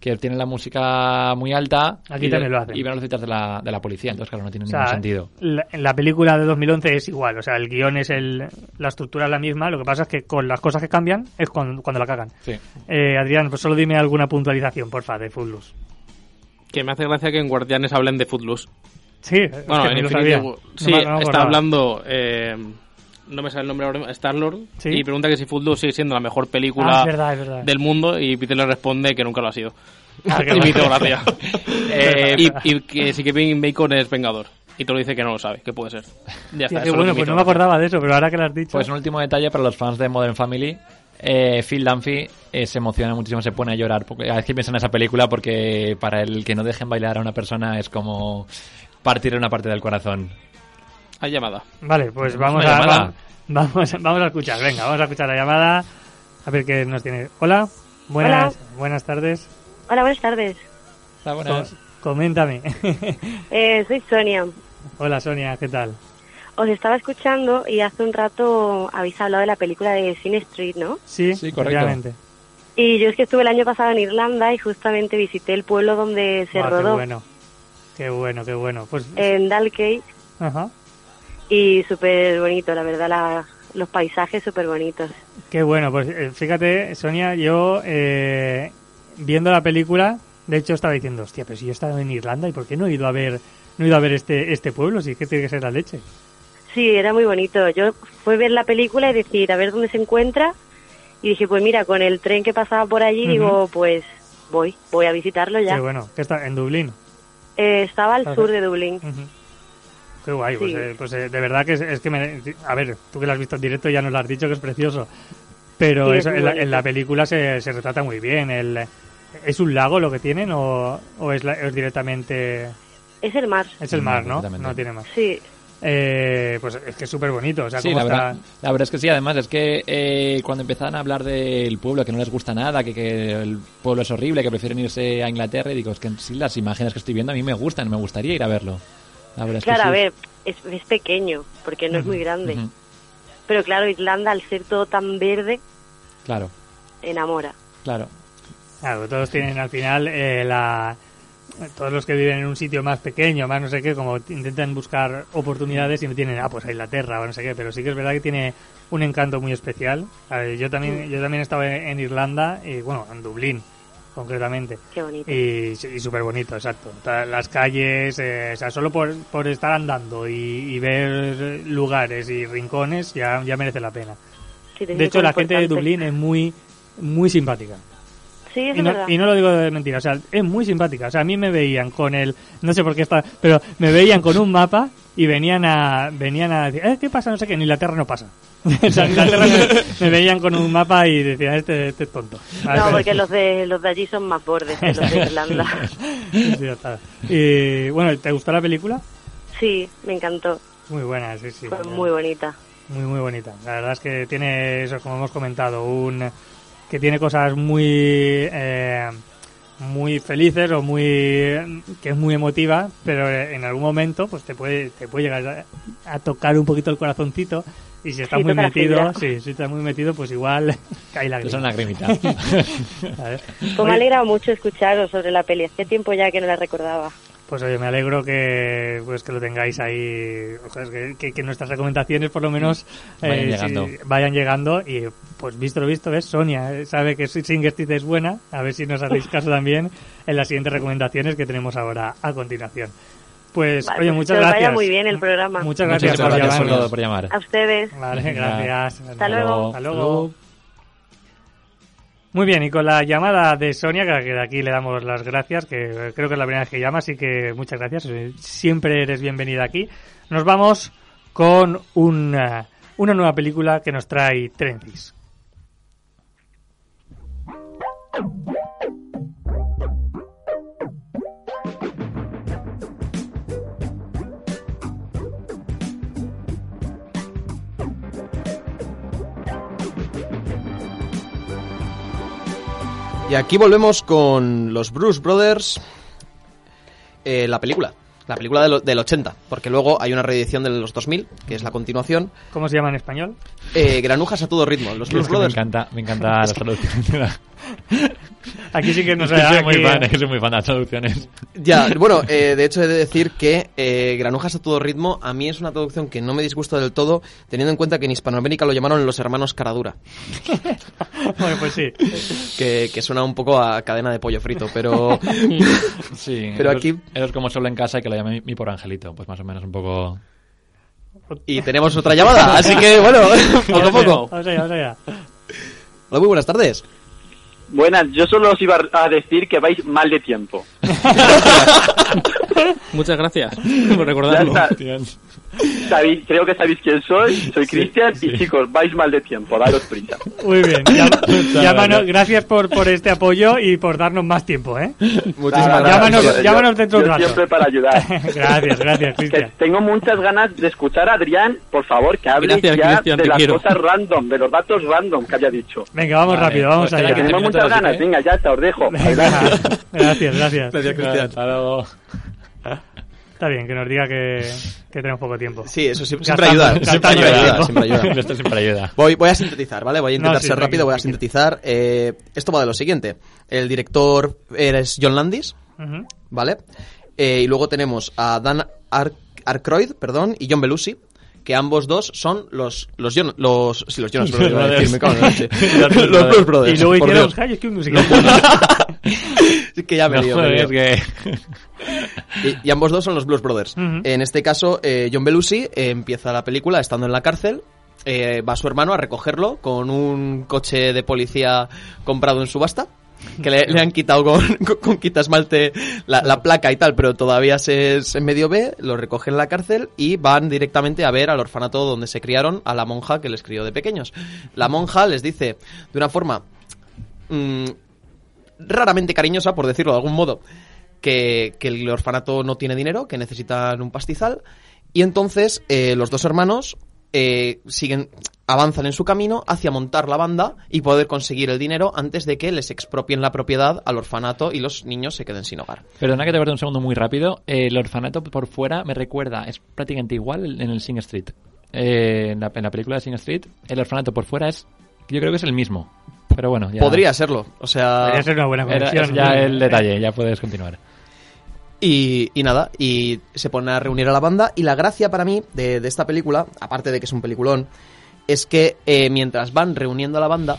Que tiene la música muy alta Aquí y, también lo hacen. y ven los citas de la, de la policía, entonces claro, no tiene O sea, ningún sentido. La, en la película de 2011 es igual, o sea, el guion es el, la estructura es la misma, lo que pasa es que con las cosas que cambian es cuando, cuando la cagan. Sí. Eh, Adrián, pues solo dime alguna puntualización, porfa, de Footloose. Que me hace gracia que en Guardianes hablen de Footloose. Sí, Bueno, es que en Infinity. War- No Sí, me- no me está hablando. eh, no me sale el nombre ahora, Star-Lord. Sí. Y pregunta que si Footloose sigue siendo la mejor Ah, película es verdad, es verdad. del mundo. Y Peter le responde que nunca lo ha sido. Ah, (laughs) y me gracia. (laughs) Eh, y, y que si Kevin Bacon es Vengador. Y te lo dice que no lo sabe, que puede ser. Ya está, lo bueno, que pues no me acordaba de eso, pero ahora que lo has dicho. Pues un último detalle para los fans de Modern Family. Eh, Phil Dunphy eh, se emociona muchísimo, se pone a llorar porque a veces piensa en esa película porque para el que no dejen bailar a una persona es como partir una parte del corazón. Hay llamada. Vale, pues ¿Tenemos vamos a, llamada? vamos, vamos a escuchar, venga, vamos a escuchar la llamada. A ver qué nos tiene. Hola, buenas, buenas tardes. Hola, buenas tardes. Está buena. Co- coméntame. (laughs) Eh, soy Sonia. Hola Sonia, ¿qué tal? Os estaba escuchando y hace un rato habéis hablado de la película de Sin Street, ¿no? Sí, Sí, correcto. efectivamente. Y yo es que estuve el año pasado en Irlanda y justamente visité el pueblo donde se Ah, Qué rodó, bueno, qué bueno, qué bueno. Pues, en Dalkeith, ajá, y súper bonito, la verdad, la- los paisajes súper bonitos. qué bueno. Pues eh, fíjate, Sonia, yo eh, viendo la película, de hecho estaba diciendo, hostia, pero si yo he estado en Irlanda y por qué no he ido a ver, no he ido a ver este este pueblo, si es que tiene que ser la leche. Sí, era muy bonito. Yo fui a ver la película y decir, a ver dónde se encuentra. Y dije, pues mira, con el tren que pasaba por allí, digo, pues voy, voy a visitarlo ya. Qué bueno, que está en Dublín. Eh, estaba al sur de Dublín. Ujú. Qué guay, pues, eh, pues eh, de verdad que es, es que me... A ver, tú que lo has visto en directo ya nos lo has dicho que es precioso. Pero Sí, eso, en, la, en la película se, se retrata muy bien. El, ¿Es un lago lo que tienen o, o es, la- es directamente... Es el mar. Es el Mm, mar, ¿no? completamente. No tiene más. Sí, Eh, pues es que es súper bonito. O sea, Sí, la está- verdad, la verdad es que sí, además es que eh, cuando empezaban a hablar del pueblo, que no les gusta nada, que, que el pueblo es horrible, que prefieren irse a Inglaterra, y digo, es que sí, las imágenes que estoy viendo a mí me gustan, me gustaría ir a verlo. La verdad es que claro, sí. a ver, es, es pequeño, porque no es muy grande. Pero claro, Irlanda, al ser todo tan verde, Claro, enamora. claro. Claro, todos tienen al final eh, la... Todos los que viven en un sitio más pequeño, más no sé qué, como intentan buscar oportunidades y no tienen, ah, pues a Inglaterra o no sé qué, pero sí que es verdad que tiene un encanto muy especial. A ver, yo también yo también estaba en, en Irlanda, y bueno, en Dublín concretamente, Qué bonito. y, y súper bonito, exacto. Las calles, eh, o sea, solo por, por estar andando y, y ver lugares y rincones ya, ya merece la pena. Sí, De hecho, la gente de. Dublín es muy, muy simpática. Sí, Y no, y no lo digo de mentira, o sea, es muy simpática. O sea, a mí me veían con el, no sé por qué está, pero me veían con un mapa y venían a, venían a decir, eh, ¿qué pasa? No sé qué, en Inglaterra no pasa. (laughs) Me, me veían con un mapa y decían, este, este es tonto. No, porque los de, los de allí son más bordes que los de Irlanda. Sí, ya está. Y bueno, ¿te gustó la película? Sí, me encantó. Muy buena, sí, sí. Fue muy bonita. Muy, muy bonita. La verdad es que tiene, eso como hemos comentado, un que tiene cosas muy eh, muy felices o muy que es muy emotiva, pero en algún momento pues te puede te puede llegar a, a tocar un poquito el corazoncito y si estás Sí, muy metido, sí, si estás muy metido, pues igual (laughs) cae la Es una lagrimita. ¿sabes? (laughs) Pues me ha alegrado mucho escucharos sobre la peli. Hacía tiempo ya que no la recordaba. Pues oye, me alegro que pues que lo tengáis ahí, que, que- que nuestras recomendaciones por lo menos eh, Vayan sí, llegando. vayan llegando y pues visto lo visto, ves, Sonia eh, sabe que Sing Street es buena, a ver si nos hacéis caso también en las siguientes recomendaciones que tenemos ahora a continuación. Pues Vale, oye, pues muchas que os vaya gracias. muy bien el programa. Muchas Muchas gracias, por gracias llamar. A ustedes. Vale, gracias. Hasta luego. Hasta luego. Muy bien, y con la llamada de Sonia, que de aquí le damos las gracias, que creo que es la primera vez que llama, así que muchas gracias. eh, Siempre eres bienvenida aquí. Nos vamos con una, una nueva película que nos trae Trencis. Y aquí volvemos con los Bruce Brothers, eh, la película, la película de lo- del 80, porque luego hay una reedición de los 2000, que es la continuación, ¿Cómo se llama en español? eh, Granujas a todo ritmo, los Blues que me Brothers. encanta, me encanta la traducción. (laughs) Aquí sí que nos Es que soy aquí- muy fan, es que soy muy fan de las traducciones. Ya, bueno, eh, de hecho he de decir que eh, Granujas a todo ritmo a mí es una traducción que no me disgusta del todo, teniendo en cuenta que en Hispanoamérica lo llamaron los hermanos Caradura, (laughs) Bueno, pues sí. que, que suena un poco a cadena de pollo frito, pero (laughs) Sí, (laughs) Pero eso aquí- Eso es como solo en casa y que lo llame mi, mi por angelito. Pues más o menos un poco... y tenemos otra llamada, así que bueno, poco a poco. Vamos allá, vamos allá. Hola, muy buenas tardes. Buenas, yo solo os iba a decir que vais mal de tiempo. (laughs) Muchas gracias por Ya recordarlo. está. Sabéis- creo que sabéis quién soy, soy Cristian y chicos, vais mal de tiempo, daros prisa. Muy bien. Llámanos- (laughs) gracias por, por este apoyo y por darnos más tiempo, ¿eh? Muchísimas Nada, gracias. Llámanos- llámanos dentro de un yo rato. siempre para ayudar. (laughs) gracias, gracias, Cristian. tengo muchas ganas de escuchar a Adrián, por favor, que hable Gracias, ya Cristian, de las quiero. cosas random, de los datos random que haya dicho. Venga, vamos Vale, rápido, vamos pues allá. que Tenemos muchas ganas, que- venga, ya está, os dejo. Venga, gracias, gracias. Gracias, Cristian. Hasta luego. (laughs) Está bien que nos diga que, que tenemos poco tiempo. Sí, eso siempre ayuda, siempre ayuda, siempre ayuda. (laughs) Esto siempre ayuda. Voy, voy a sintetizar, ¿vale? Voy a intentar No, sí, ser rápido, voy a sintetizar. Eh, esto va de lo siguiente. El director es John Landis. ¿vale? Eh, y luego tenemos a Dan Ar- Aykroyd, perdón, y John Belushi, que ambos dos son los los Jon- los sí, los Jonas Brothers, (laughs) a decir, me cago en la leche. (laughs) Los Blues los Brothers. Y luego hicieron Dios. High (laughs) School Musical. Es que ya me No, lío, me lío. es que... Y, y ambos dos son los Blues Brothers. Ujú. En este caso, eh, John Belushi eh, empieza la película estando en la cárcel. eh, va su hermano a recogerlo con un coche de policía comprado en subasta. Que le, le han quitado con, (laughs) con, con quita esmalte la, la placa y tal, pero todavía se, es en medio B. Lo recogen en la cárcel y van directamente a ver al orfanato donde se criaron a la monja que les crió de pequeños. La monja les dice de una forma mm, raramente cariñosa, por decirlo de algún modo, que, que el orfanato no tiene dinero, que necesitan un pastizal, y entonces eh, los dos hermanos eh, siguen, avanzan en su camino hacia montar la banda y poder conseguir el dinero antes de que les expropien la propiedad al orfanato y los niños se queden sin hogar. Perdona que te corte un segundo muy rápido. El orfanato por fuera me recuerda, es prácticamente igual en el Sing Street. Eh, en, la, en la película de Sing Street, el orfanato por fuera es, yo creo que es el mismo. Pero bueno, ya. Podría serlo, o sea... Podría ser una buena conexión. es ya el detalle, ya puedes continuar. Y, y nada, y se ponen a reunir a la banda. Y la gracia para mí de, de esta película, aparte de que es un peliculón, es que eh, mientras van reuniendo a la banda,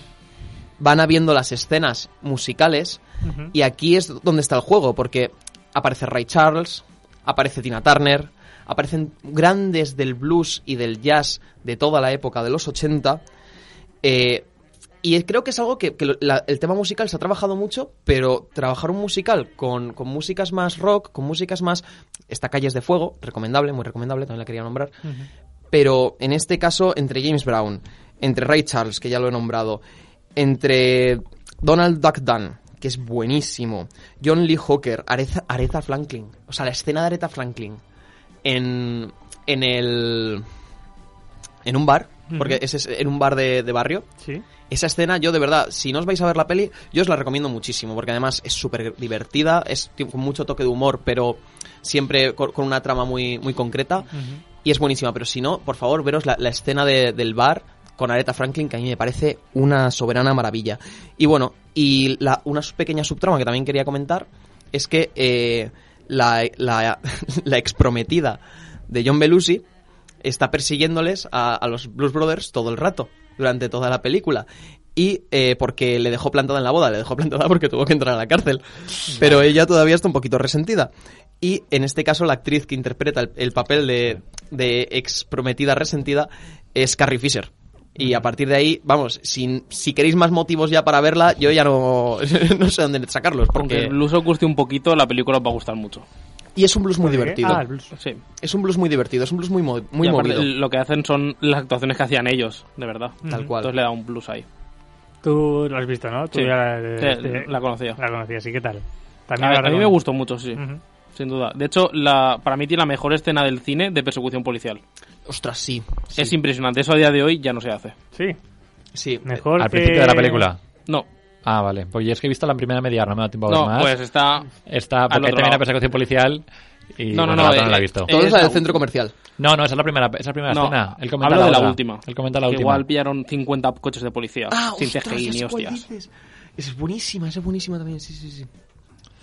van habiendo las escenas musicales. Y aquí es donde está el juego, porque aparece Ray Charles, aparece Tina Turner, aparecen grandes del blues y del jazz de toda la época de los 80. Eh, y creo que es algo que, que lo- la- el tema musical se ha trabajado mucho, pero trabajar un musical con, con músicas más rock, con músicas más... Esta Calles de Fuego, recomendable, muy recomendable, también la quería nombrar. Pero en este caso entre James Brown, entre Ray Charles, que ya lo he nombrado, entre Donald Duck Dunn, que es buenísimo, John Lee Hooker, Aretha, Aretha Franklin, o sea, la escena de Aretha Franklin en, en el... en un bar, porque ese es en un bar de, de barrio, Sí. esa escena, yo de verdad, si no os vais a ver la peli, yo os la recomiendo muchísimo, porque además es súper divertida, es con mucho toque de humor, pero siempre con, con una trama muy, muy concreta, y es buenísima. Pero si no, por favor, veros la, la escena de- del bar con Aretha Franklin, que a mí me parece una soberana maravilla. Y bueno, y la, una pequeña subtrama que también quería comentar es que eh, la, la, (laughs) exprometida de John Belushi está persiguiéndoles a, a los Blues Brothers todo el rato, durante toda la película. Y eh, porque le dejó plantada en la boda, le dejó plantada porque tuvo que entrar a la cárcel. Pero ella todavía está un poquito resentida. Y en este caso la actriz que interpreta el, el papel de, de ex prometida resentida es Carrie Fisher. Y a partir de ahí, vamos, si, si queréis más motivos ya para verla, yo ya no, (laughs) no sé dónde sacarlos. Aunque Porque... el blues os guste un poquito, la película os va a gustar mucho. Y es un blues muy divertido. Ah, el blues. Sí. Es un blues muy divertido, es un blues muy, muy Y movido. Lo que hacen son las actuaciones que hacían ellos, de verdad. Tal cual. Entonces le da un plus ahí. Tú lo has visto, ¿no? Tú Sí. ya la, Sí, este- la conocía. La conocías, ¿sí? ¿Qué tal? A, la a mí me gustó mucho, sí. Sin duda. De hecho, la, para mí tiene la mejor escena del cine de persecución policial. Ostras, sí. sí, Es impresionante. Eso a día de hoy ya no se hace. Sí, sí. mejor Al que- principio de la película. No, Ah, vale. Pues yo es que he visto la primera media hora, no me da tiempo a ver no, más. pues está... Está, porque también la persecución policial y No, no, no, eh, no la he eh, visto. Todo es la del centro comercial. No, no, esa es la primera, esa es la primera No, escena. Él comenta hablo de la última. Él comenta la última. Igual pillaron 50 coches de policía. sin ostras, CGI ni hostias. dices. Esa es buenísima, esa es buenísima también, sí, sí, sí.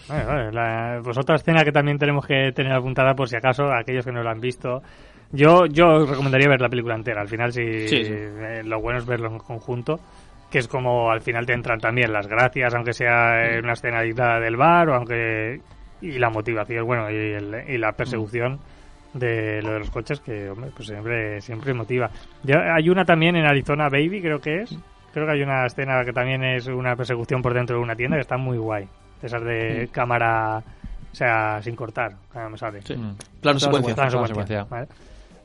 Vale, vale, la- pues otra escena que también tenemos que tener apuntada por si acaso, aquellos que no la han visto. Yo, yo recomendaría ver la película entera. Al final, si Sí, sí. eh, lo bueno es verlo en conjunto, que es como al final te entran también las gracias, aunque sea en una escena dictada del bar o aunque y la motivación, bueno, y, el- y la persecución de lo de los coches que, hombre, pues siempre siempre motiva. Ya, hay una también en Arizona Baby, creo que es. Creo que hay una escena que también es una persecución por dentro de una tienda que está muy guay. De esas de cámara, o sea, sin cortar, me sale. Sí. Mm. Plano Plano secuencia. plano Plano secuencia, secuencia. ¿vale?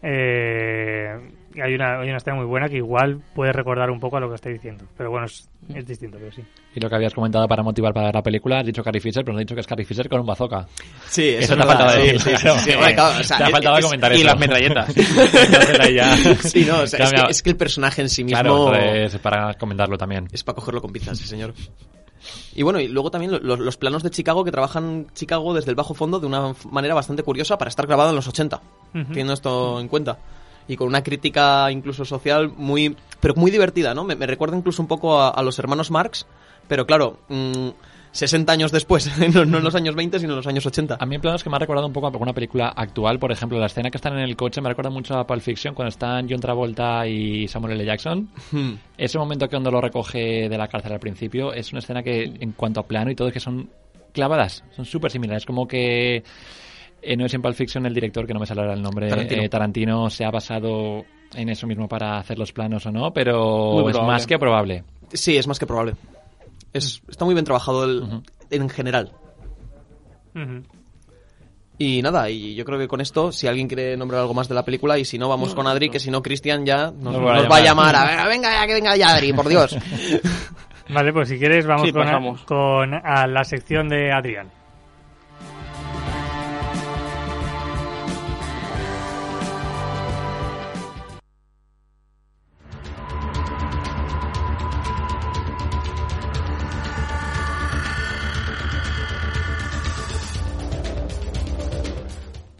Eh, y hay una, hay una escena muy buena que igual puede recordar un poco a lo que estoy diciendo. Pero bueno, es, es distinto, pero sí. Y lo que habías comentado para motivar para la película, has dicho Carrie Fisher, pero no has dicho que es Carrie Fisher con un bazooka. Sí, Eso es te ha faltado decir. sí, sí, sí, claro. sí, Hombre, claro, o sea, te ha faltado es- comentar y eso. las metralletas. (laughs) Entonces ahí ya- Sí, no, o sea, es, que, es que el personaje en sí mismo Claro, es para comentarlo también. es para cogerlo con pinzas, sí, señor. Y bueno, y luego también lo- los, los planos de Chicago que trabajan Chicago desde el bajo fondo de una manera bastante curiosa para estar grabado en los 80, Ujú. teniendo esto en cuenta. Y con una crítica incluso social muy, pero muy divertida, ¿no? Me, me recuerda incluso un poco a, a los hermanos Marx, pero claro, mm, 60 años después, (laughs) no, no en los años 20, sino en los años 80. A mí en planos que me ha recordado un poco a alguna película actual, por ejemplo, la escena que están en el coche me recuerda mucho a Pulp Fiction cuando están John Travolta y Samuel L. Jackson. Hmm. Ese momento que cuando lo recoge de la cárcel al principio es una escena que en cuanto a plano y todo es que son clavadas, son súper similares, como que eh, no es en Pulp Fiction el director, que no me sale ahora el nombre, Tarantino. eh, Tarantino se ha basado en eso mismo para hacer los planos o no, pero es más que probable. Sí, es más que probable. Es, está muy bien trabajado el- en general. Y nada, y yo creo que con esto, si alguien quiere nombrar algo más de la película, y si no, vamos con Adri, que si no, Cristian ya nos, Nos va a nos va a llamar. A ver, venga ya, que venga ya, Adri, por Dios. (laughs) Vale, pues si quieres vamos Sí, con, con a la sección de Adrián.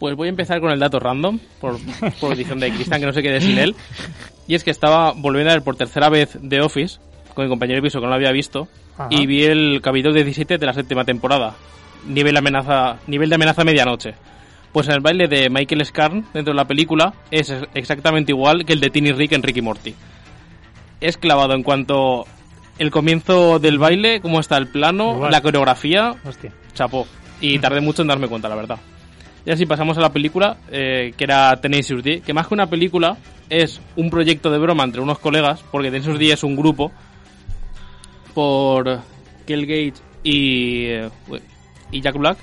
Pues voy a empezar con el dato random, por, por edición de Cristian, que no se quede sin él. Y es que estaba volviendo a ver por tercera vez The Office, con mi compañero de piso que no lo había visto, Ajá. y vi el capítulo 17 de la séptima temporada. Nivel, amenaza, nivel de amenaza medianoche. Pues en el baile de Michael Scarn, dentro de la película, es ex- exactamente igual que el de Tiny Rick en Ricky Morty. Es clavado en cuanto el comienzo del baile, cómo está el plano, Igual. la coreografía, Hostia. chapó. Y tardé mucho en darme cuenta, la verdad. Y así pasamos a la película, eh, que era Tenacious D, que más que una película es un proyecto de broma entre unos colegas, porque Tenacious D es un grupo por Gage y, eh, y Jack Black,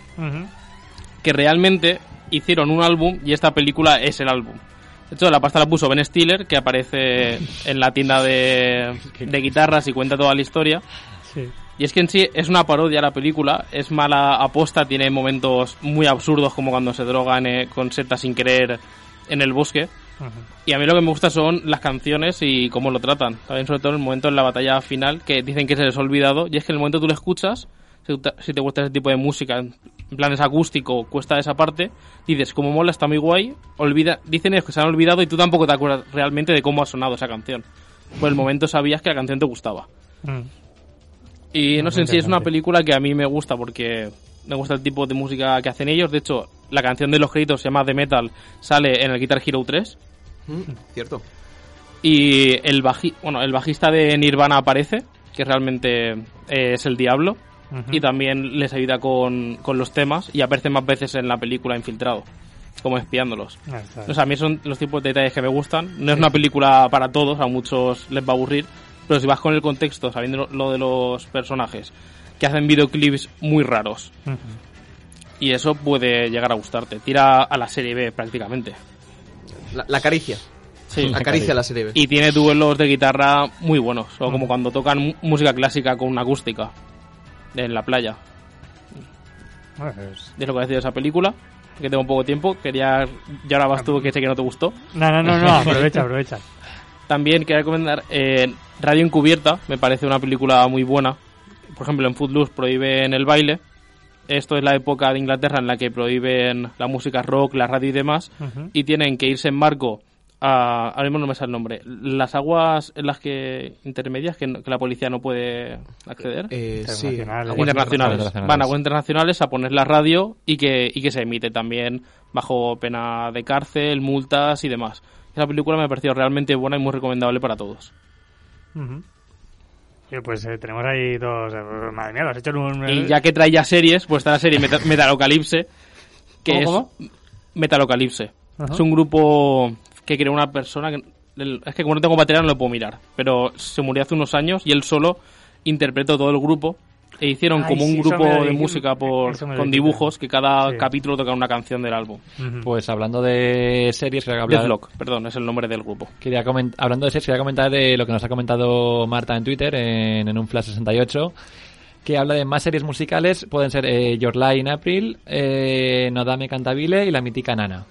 que realmente hicieron un álbum y esta película es el álbum. De hecho, la pasta la puso Ben Stiller, que aparece en la tienda de, (laughs) de guitarras y cuenta toda la historia. Sí. Y es que en sí es una parodia la película, es mala aposta, tiene momentos muy absurdos como cuando se drogan eh, con setas sin querer en el bosque. Y a mí lo que me gusta son las canciones y cómo lo tratan. También sobre todo el momento en la batalla final, que dicen que se les ha olvidado, y es que en el momento tú lo escuchas, si te- si te gusta ese tipo de música, en plan es acústico, cuesta esa parte, dices, como mola, está muy guay, olvida, dicen ellos que se han olvidado y tú tampoco te acuerdas realmente de cómo ha sonado esa canción. Por el momento sabías que la canción te gustaba. Mm. Y no sé, sí es una película que a mí me gusta porque me gusta el tipo de música que hacen ellos. De hecho, la canción de los créditos se llama The Metal, sale en el Guitar Hero 3. Mm, Cierto. Y el, baji bueno, el bajista de Nirvana aparece, que realmente eh, es el diablo. Y también les ayuda con, con los temas y aparece más veces en la película infiltrado, como espiándolos. Ah, O sea, a mí son los tipos de detalles que me gustan. No es una película para todos, a muchos les va a aburrir. Pero si vas con el contexto, sabiendo lo- lo de los personajes, que hacen videoclips muy raros, y eso puede llegar a gustarte. Tira a la serie B prácticamente. La, la caricia. Sí. Acaricia la serie B. Y tiene duelos de guitarra muy buenos, o como cuando tocan música clásica con una acústica en la playa. Bueno, pues- Es lo que decir de esa película, que tengo poco tiempo. Quería. Y ahora vas tú, que sé que no te gustó. No, no, no, no, (laughs) aprovecha, aprovecha. También quería recomendar eh, Radio Encubierta, me parece una película muy buena. Por ejemplo, en Footloose prohíben el baile. Esto es la época de Inglaterra en la que prohíben la música rock, la radio y demás. Y tienen que irse en barco a... Ahora mismo no me sale el nombre. Las aguas en las que... intermedias que, no- que la policía no puede acceder. Eh, sí. Internacionales. internacionales. Van a aguas internacionales a poner la radio y que, y que se emite también bajo pena de cárcel, multas y demás. Esa película me ha parecido realmente buena y muy recomendable para todos. Sí, pues eh, tenemos ahí dos. eh, madre mía, lo has hecho en un. Y ya que trae ya series, pues está la serie Meta- Metalocalypse, que ¿Cómo, es Metalocalypse. Ajá. Es un grupo que creó una persona que es que como no tengo batería no lo puedo mirar, pero se murió hace unos años y él solo interpretó todo el grupo e hicieron Ay, como un sí, grupo de música por con dibujos que cada Sí. capítulo toca una canción del álbum. Pues hablando de series, quería hablar, Deathlock, perdón, es el nombre del grupo. quería coment- hablando de series, quería comentar de lo que nos ha comentado Marta en Twitter, en, en un Flash 68, que habla de más series musicales, pueden ser eh, Your Lie in April, eh, Nodame Cantabile y La Mítica Nana.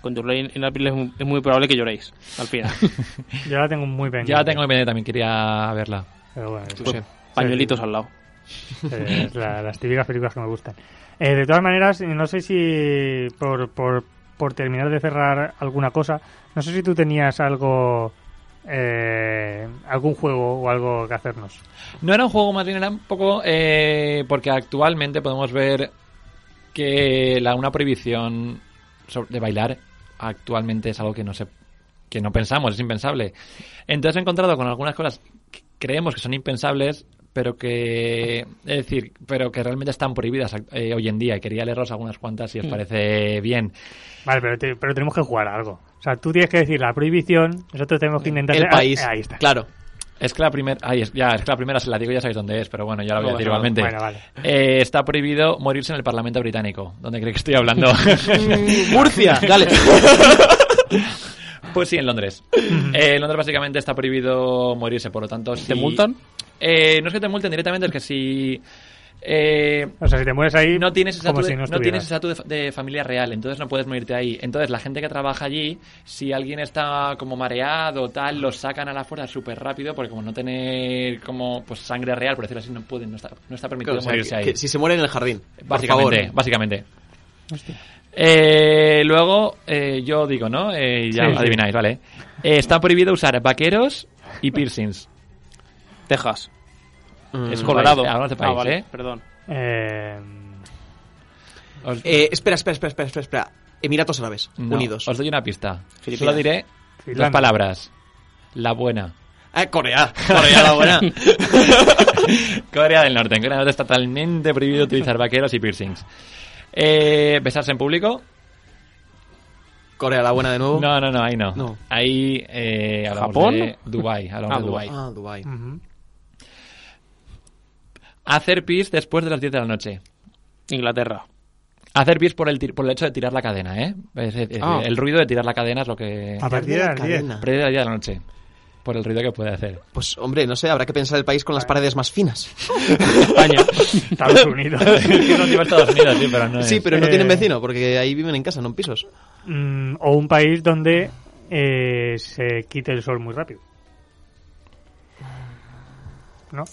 Con Your Lie in April es muy, es muy probable que lloréis al final. (laughs) Yo la tengo muy pendiente. Ya la tengo en mente, también quería verla. Pero bueno, pues, sé. Pañuelitos al lado. (laughs) eh, las típicas películas que me gustan. Eh, de todas maneras, no sé si por, por, terminar de cerrar alguna cosa, no sé si tú tenías algo, eh, algún juego o algo que hacernos. No era un juego, más bien era un poco eh, porque actualmente podemos ver que la, una prohibición de bailar actualmente es algo que no se que no pensamos, es impensable. Entonces he encontrado con algunas cosas que creemos que son impensables, pero que es decir, pero que realmente están prohibidas eh, hoy en día. Y quería leeros algunas cuantas si os parece bien. Vale, pero, te- pero tenemos que jugar a algo. O sea, tú tienes que decir la prohibición, nosotros tenemos que intentar... El país. Ah, ahí está. Claro. Es que la primera, ay, es, ya, es que la primera se la digo ya sabéis dónde es, pero bueno, ya la voy a decir igualmente. Bueno, vale. Eh, está prohibido morirse en el Parlamento británico. ¿Dónde cree que estoy hablando? (laughs) Murcia. (laughs) Dale. (laughs) Pues sí, en Londres. Eh, en Londres básicamente está prohibido morirse, por lo tanto... ¿Te si- multan? Eh, no es que te multen directamente, es que si... eh, O sea, si te mueres ahí, no tienes estatus, si de, no, no estuvieras. tienes estatus de, de familia real, entonces no puedes morirte ahí. Entonces la gente que trabaja allí, si alguien está como mareado o tal, los sacan a la fuerza súper rápido porque como no tener como pues sangre real, por decirlo así, no pueden, no está, no está permitido Claro, o sea, morirse que- ahí. que si se muere en el jardín. por Básicamente, favor. básicamente. Eh, luego, eh, yo digo, ¿no? Eh, ya Sí, sí. adivináis, ¿vale? Eh, está prohibido usar vaqueros y piercings. Texas. Mm. Es Colorado. país, hablamos de país, Ah, vale, ¿eh? Perdón. Eh, Os, Eh, espera, espera, espera, espera, espera. Emiratos Árabes no, Unidos. Os doy una pista. Filipinas. Solo diré dos Finlandia. palabras. La buena. Ah, Corea. (laughs) Corea la buena. (laughs) Corea del Norte. En Corea del Norte está totalmente prohibido utilizar vaqueros y piercings. Eh, ¿Besarse en público? Corea la buena de nuevo. No, no, no, ahí no. No. Ahí eh, hablamos ¿Japón? de Dubai. Hablamos Ah, de Dubai. Ah, Dubai. ujú. Hacer pis después de las 10 de la noche. Inglaterra. Hacer pis por el, por el hecho de tirar la cadena, ¿eh? Es Ah. El ruido de tirar la cadena es lo que... A partir de las 10. cadena. A partir del día de la noche. Por el ruido que puede hacer. Pues hombre, no sé, habrá que pensar el país con las paredes más finas. España. (laughs) Estados Unidos. (laughs) Estados Unidos, sí, pero no Sí, pero no Eh, tienen vecino, porque ahí viven en casa, no en pisos. Mm, o un país donde eh, se quite el sol muy rápido. ¿No?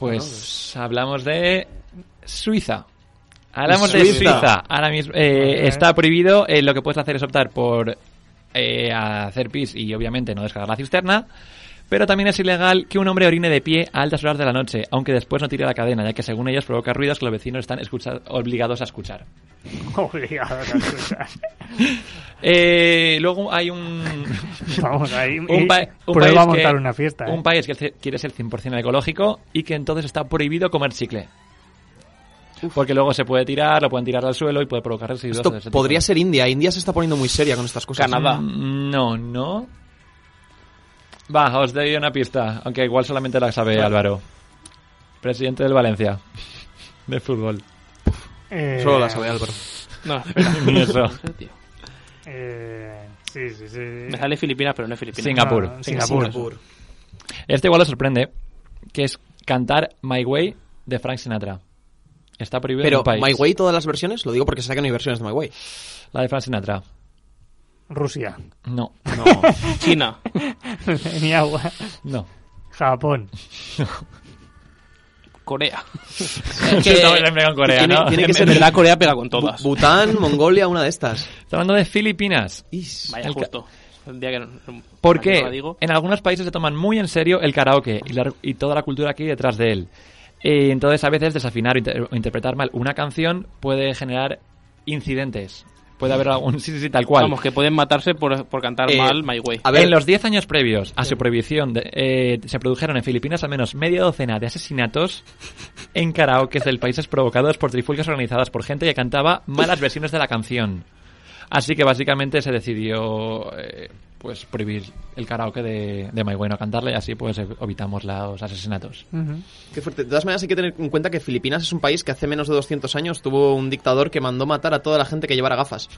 Pues hablamos de Suiza. Hablamos Suiza. de Suiza. Ahora mismo eh, está prohibido. eh, lo que puedes hacer es optar por eh, hacer pis y obviamente no descargar la cisterna. Pero también es ilegal que un hombre orine de pie a altas horas de la noche, aunque después no tire la cadena, ya que según ellos provoca ruidos que los vecinos están escucha- obligados a escuchar. (laughs) Obligado a escuchar. (laughs) Eh, luego hay un, (laughs) Vamos ahí. un, pa- país a montar que, una fiesta. ¿eh? un país que quiere ser 100% ecológico y que entonces está prohibido comer chicle. Porque luego se puede tirar, lo pueden tirar al suelo y puede provocar residuos. Esto de ese tipo. podría ser India. India se está poniendo muy seria con estas cosas. Canadá. Mm, No, no. Va, os doy una pista, aunque igual solamente la sabe Álvaro. Presidente del Valencia. De fútbol. Eh, Solo la sabe Álvaro. No. (laughs) Ni eso. No sé, tío. eh, sí, sí, sí. Me sale Filipinas, pero no es Filipinas. Singapur. No, Singapur. Singapur. Este igual os sorprende, que es cantar My Way de Frank Sinatra. Está prohibido en Pero, un país. ¿My Way todas las versiones? Lo digo porque sé que no hay versiones de My Way. La de Frank Sinatra. Rusia. No, No. (laughs) China. Ni agua. no. Japón. Corea. (laughs) Es que con Corea, tiene- ¿no? tiene que En ser- verdad, Corea pega con todas. Bu- Bután, Mongolia, una de estas. Está hablando de Filipinas. Is. Vaya, el justo. El día que no- no- ¿Por que no digo. En algunos países se toman muy en serio el karaoke y, la- y toda la cultura que hay detrás de él. Entonces, a veces desafinar o, inter- o interpretar mal una canción puede generar incidentes. Puede haber algún... Sí, sí, sí, tal cual. Vamos, que pueden matarse por, por cantar Eh, mal My Way. A ver, En los 10 años previos a su prohibición, de- eh, se produjeron en Filipinas al menos media docena de asesinatos en karaokes del país provocados por trifulcas organizadas por gente que cantaba malas versiones de la canción. Así que básicamente se decidió eh, pues prohibir el karaoke de, de My Way, no cantarle y así pues evitamos los asesinatos. Qué fuerte. De todas maneras, hay que tener en cuenta que Filipinas es un país que hace menos de 200 años tuvo un dictador que mandó matar a toda la gente que llevara gafas.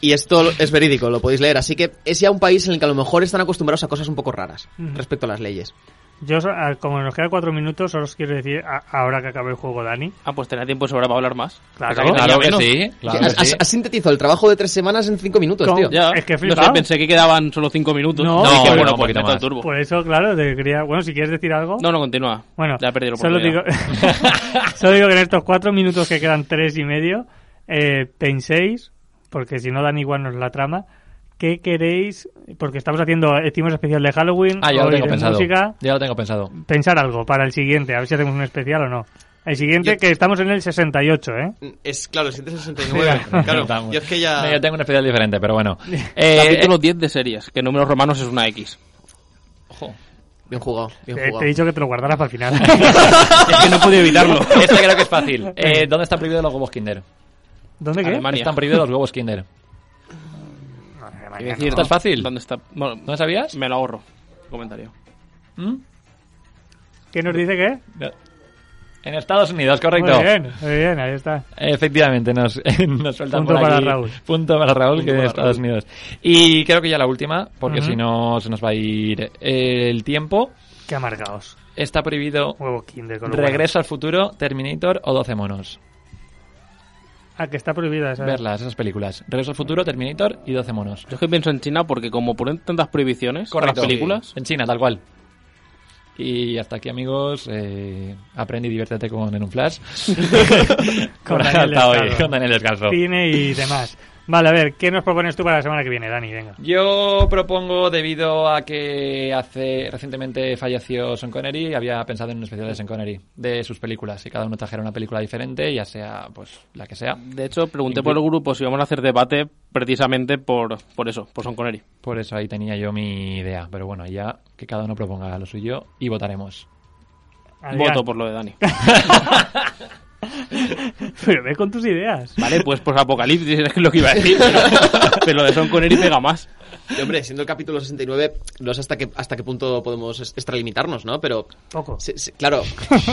Y esto es verídico, lo podéis leer. Así que es ya un país en el que a lo mejor están acostumbrados a cosas un poco raras respecto a las leyes. Yo, so- como nos quedan cuatro minutos, solo os quiero decir, a- ahora que acabe el juego, Dani. Ah, pues tenía tiempo de sobra para hablar más. Claro. Tenía Claro que sí, claro has, que sí. has- sintetizado el trabajo de tres semanas en cinco minutos, ¿Cómo? tío. Ya, Es que no sé, pensé que quedaban solo cinco minutos. No, Dije, no, bueno, bueno, pues el turbo. Por eso, claro, te quería... Bueno, si quieres decir algo... No, no, continúa. Bueno, ya he perdido la solo digo, (laughs) (laughs) solo digo que en estos cuatro minutos que quedan tres y medio, eh, penséis, porque si no dan igual nos la trama, ¿qué queréis? Porque estamos haciendo, hicimos especial de Halloween, Ah, ya lo tengo pensado. música, Ya lo tengo pensado. pensar algo para el siguiente, a ver si hacemos un especial o no. El siguiente, Yo- que estamos en el 68, ¿eh? Es claro, el 169. claro, Estamos. yo es que ya. No, yo tengo un especial diferente, pero bueno. (laughs) Eh, Capítulo 10 de series, que en números romanos es una X. ojo. Bien jugado, bien Te, te jugado. he dicho que te lo guardaras para el final. (laughs) es que no podido evitarlo. (laughs) Este creo que es fácil. Eh, ¿Dónde están prohibidos los huevos Kinder? ¿Dónde qué? Alemania. Están prohibidos los huevos Kinder. Iba a decir, ¿Esto es fácil? ¿Dónde está? Bueno, ¿No sabías? me lo ahorro. Comentario. ¿Mm? ¿Qué nos dice que? En Estados Unidos, correcto. Muy bien, muy bien, ahí está. Efectivamente, nos, (laughs) nos sueltan Punto por para aquí. Raúl. Punto para Raúl, Punto que para Estados Raúl. Unidos. Y creo que ya la última, porque si no se nos va a ir el tiempo. Qué amargados. Está prohibido Huevo Kinder con Regreso al futuro, Terminator o 12 monos. Bueno. Ah, que está prohibida esa. Verlas, esas películas. Regreso al futuro, Terminator y 12 monos. Yo es que pienso en China porque como ponen tantas prohibiciones con las películas, En China, tal cual. Y hasta aquí, amigos. Eh, aprende y diviértete con En un Flash. (laughs) Con (laughs) Con Daniel hasta hoy, Descalzo. con Daniel Descalzo. Cine y demás. Vale, a ver, ¿qué nos propones tú para la semana que viene, Dani? Venga. Yo propongo, debido a que hace recientemente falleció Sean Connery, había pensado en un especial de Sean Connery, de sus películas, y cada uno trajera una película diferente, ya sea pues la que sea. de hecho, pregunté por el grupo si íbamos a hacer debate precisamente por, por eso, por Son Connery. Por eso ahí tenía yo mi idea. Pero bueno, ya que cada uno proponga lo suyo y votaremos. Adrián. Voto por lo de Dani. (laughs) Pero ve con tus ideas. Vale, pues pues Apocalipsis es lo que iba a decir. Pero, pero lo de Sean Connery pega más. Y, hombre, siendo el capítulo 69, no sé hasta qué, hasta qué punto podemos extralimitarnos, ¿no? Pero, Poco. sí, sí, claro,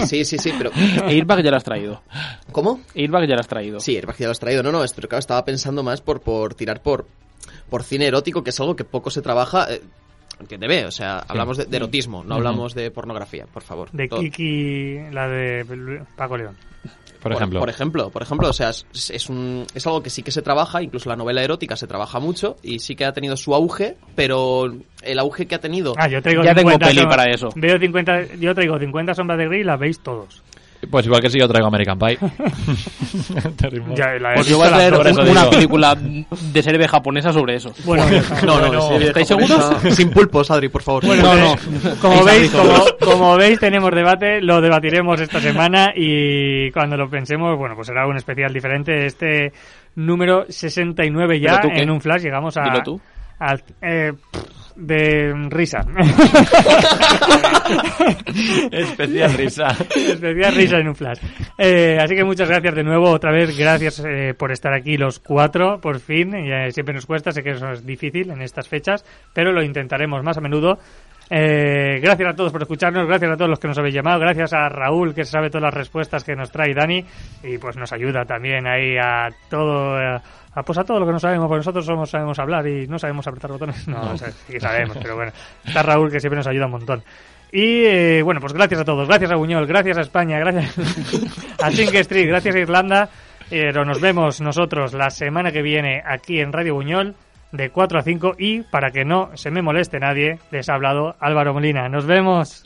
sí, sí, sí, pero... Airbag ya lo has traído. ¿Cómo? Airbag ya lo has traído. Sí, Airbag ya lo has traído. No, no, es- pero claro, estaba pensando más por, por tirar por, por cine erótico, que es algo que poco se trabaja. Eh, entiéndeme, o sea, hablamos de, de erotismo, no hablamos de pornografía, por favor. De Todo. Kiki, la de Paco León. Por ejemplo. Por ejemplo, por ejemplo, o sea, es, es un, es algo que sí que se trabaja, incluso la novela erótica se trabaja mucho y sí que ha tenido su auge, pero el auge que ha tenido... Ah, yo traigo Ya tengo 50 peli som- para eso. Veo 50, yo traigo 50 sombras de Grey y las veis todos. Pues igual que si yo traigo American Pie. (laughs) Ya, la Pues yo voy a traer un- una digo. película de serie japonesa sobre eso. Bueno, No, no, vieja ¿estáis seguros? Sin pulpos, Adri, por favor. Bueno, No, no. (laughs) Como veis, como, veis, tenemos debate, lo debatiremos esta semana y cuando lo pensemos, bueno, pues será un especial diferente. Este número 69 ya, en un flash, llegamos a... Dilo tú. al- eh, de risa. (laughs) Especial risa. Especial risa en un flash. Eh, así que muchas gracias de nuevo, otra vez, gracias eh, por estar aquí los cuatro, por fin. Eh, siempre nos cuesta, sé que eso es difícil en estas fechas, pero lo intentaremos más a menudo. Eh, gracias a todos por escucharnos, gracias a todos los que nos habéis llamado, gracias a Raúl que sabe todas las respuestas que nos trae Dani y pues nos ayuda también ahí a todo, eh, a, pues a todo lo que no sabemos, porque nosotros somos, sabemos hablar y no sabemos apretar botones, no, o sea, sí sabemos, pero bueno, está Raúl que siempre nos ayuda un montón. Y eh, bueno, pues gracias a todos, gracias a Buñol, gracias a España, gracias (laughs) a Sink Street, gracias a Irlanda, pero nos vemos nosotros la semana que viene aquí en Radio Buñol de 4 a 5 y para que no se me moleste nadie, les ha hablado Álvaro Molina. Nos vemos.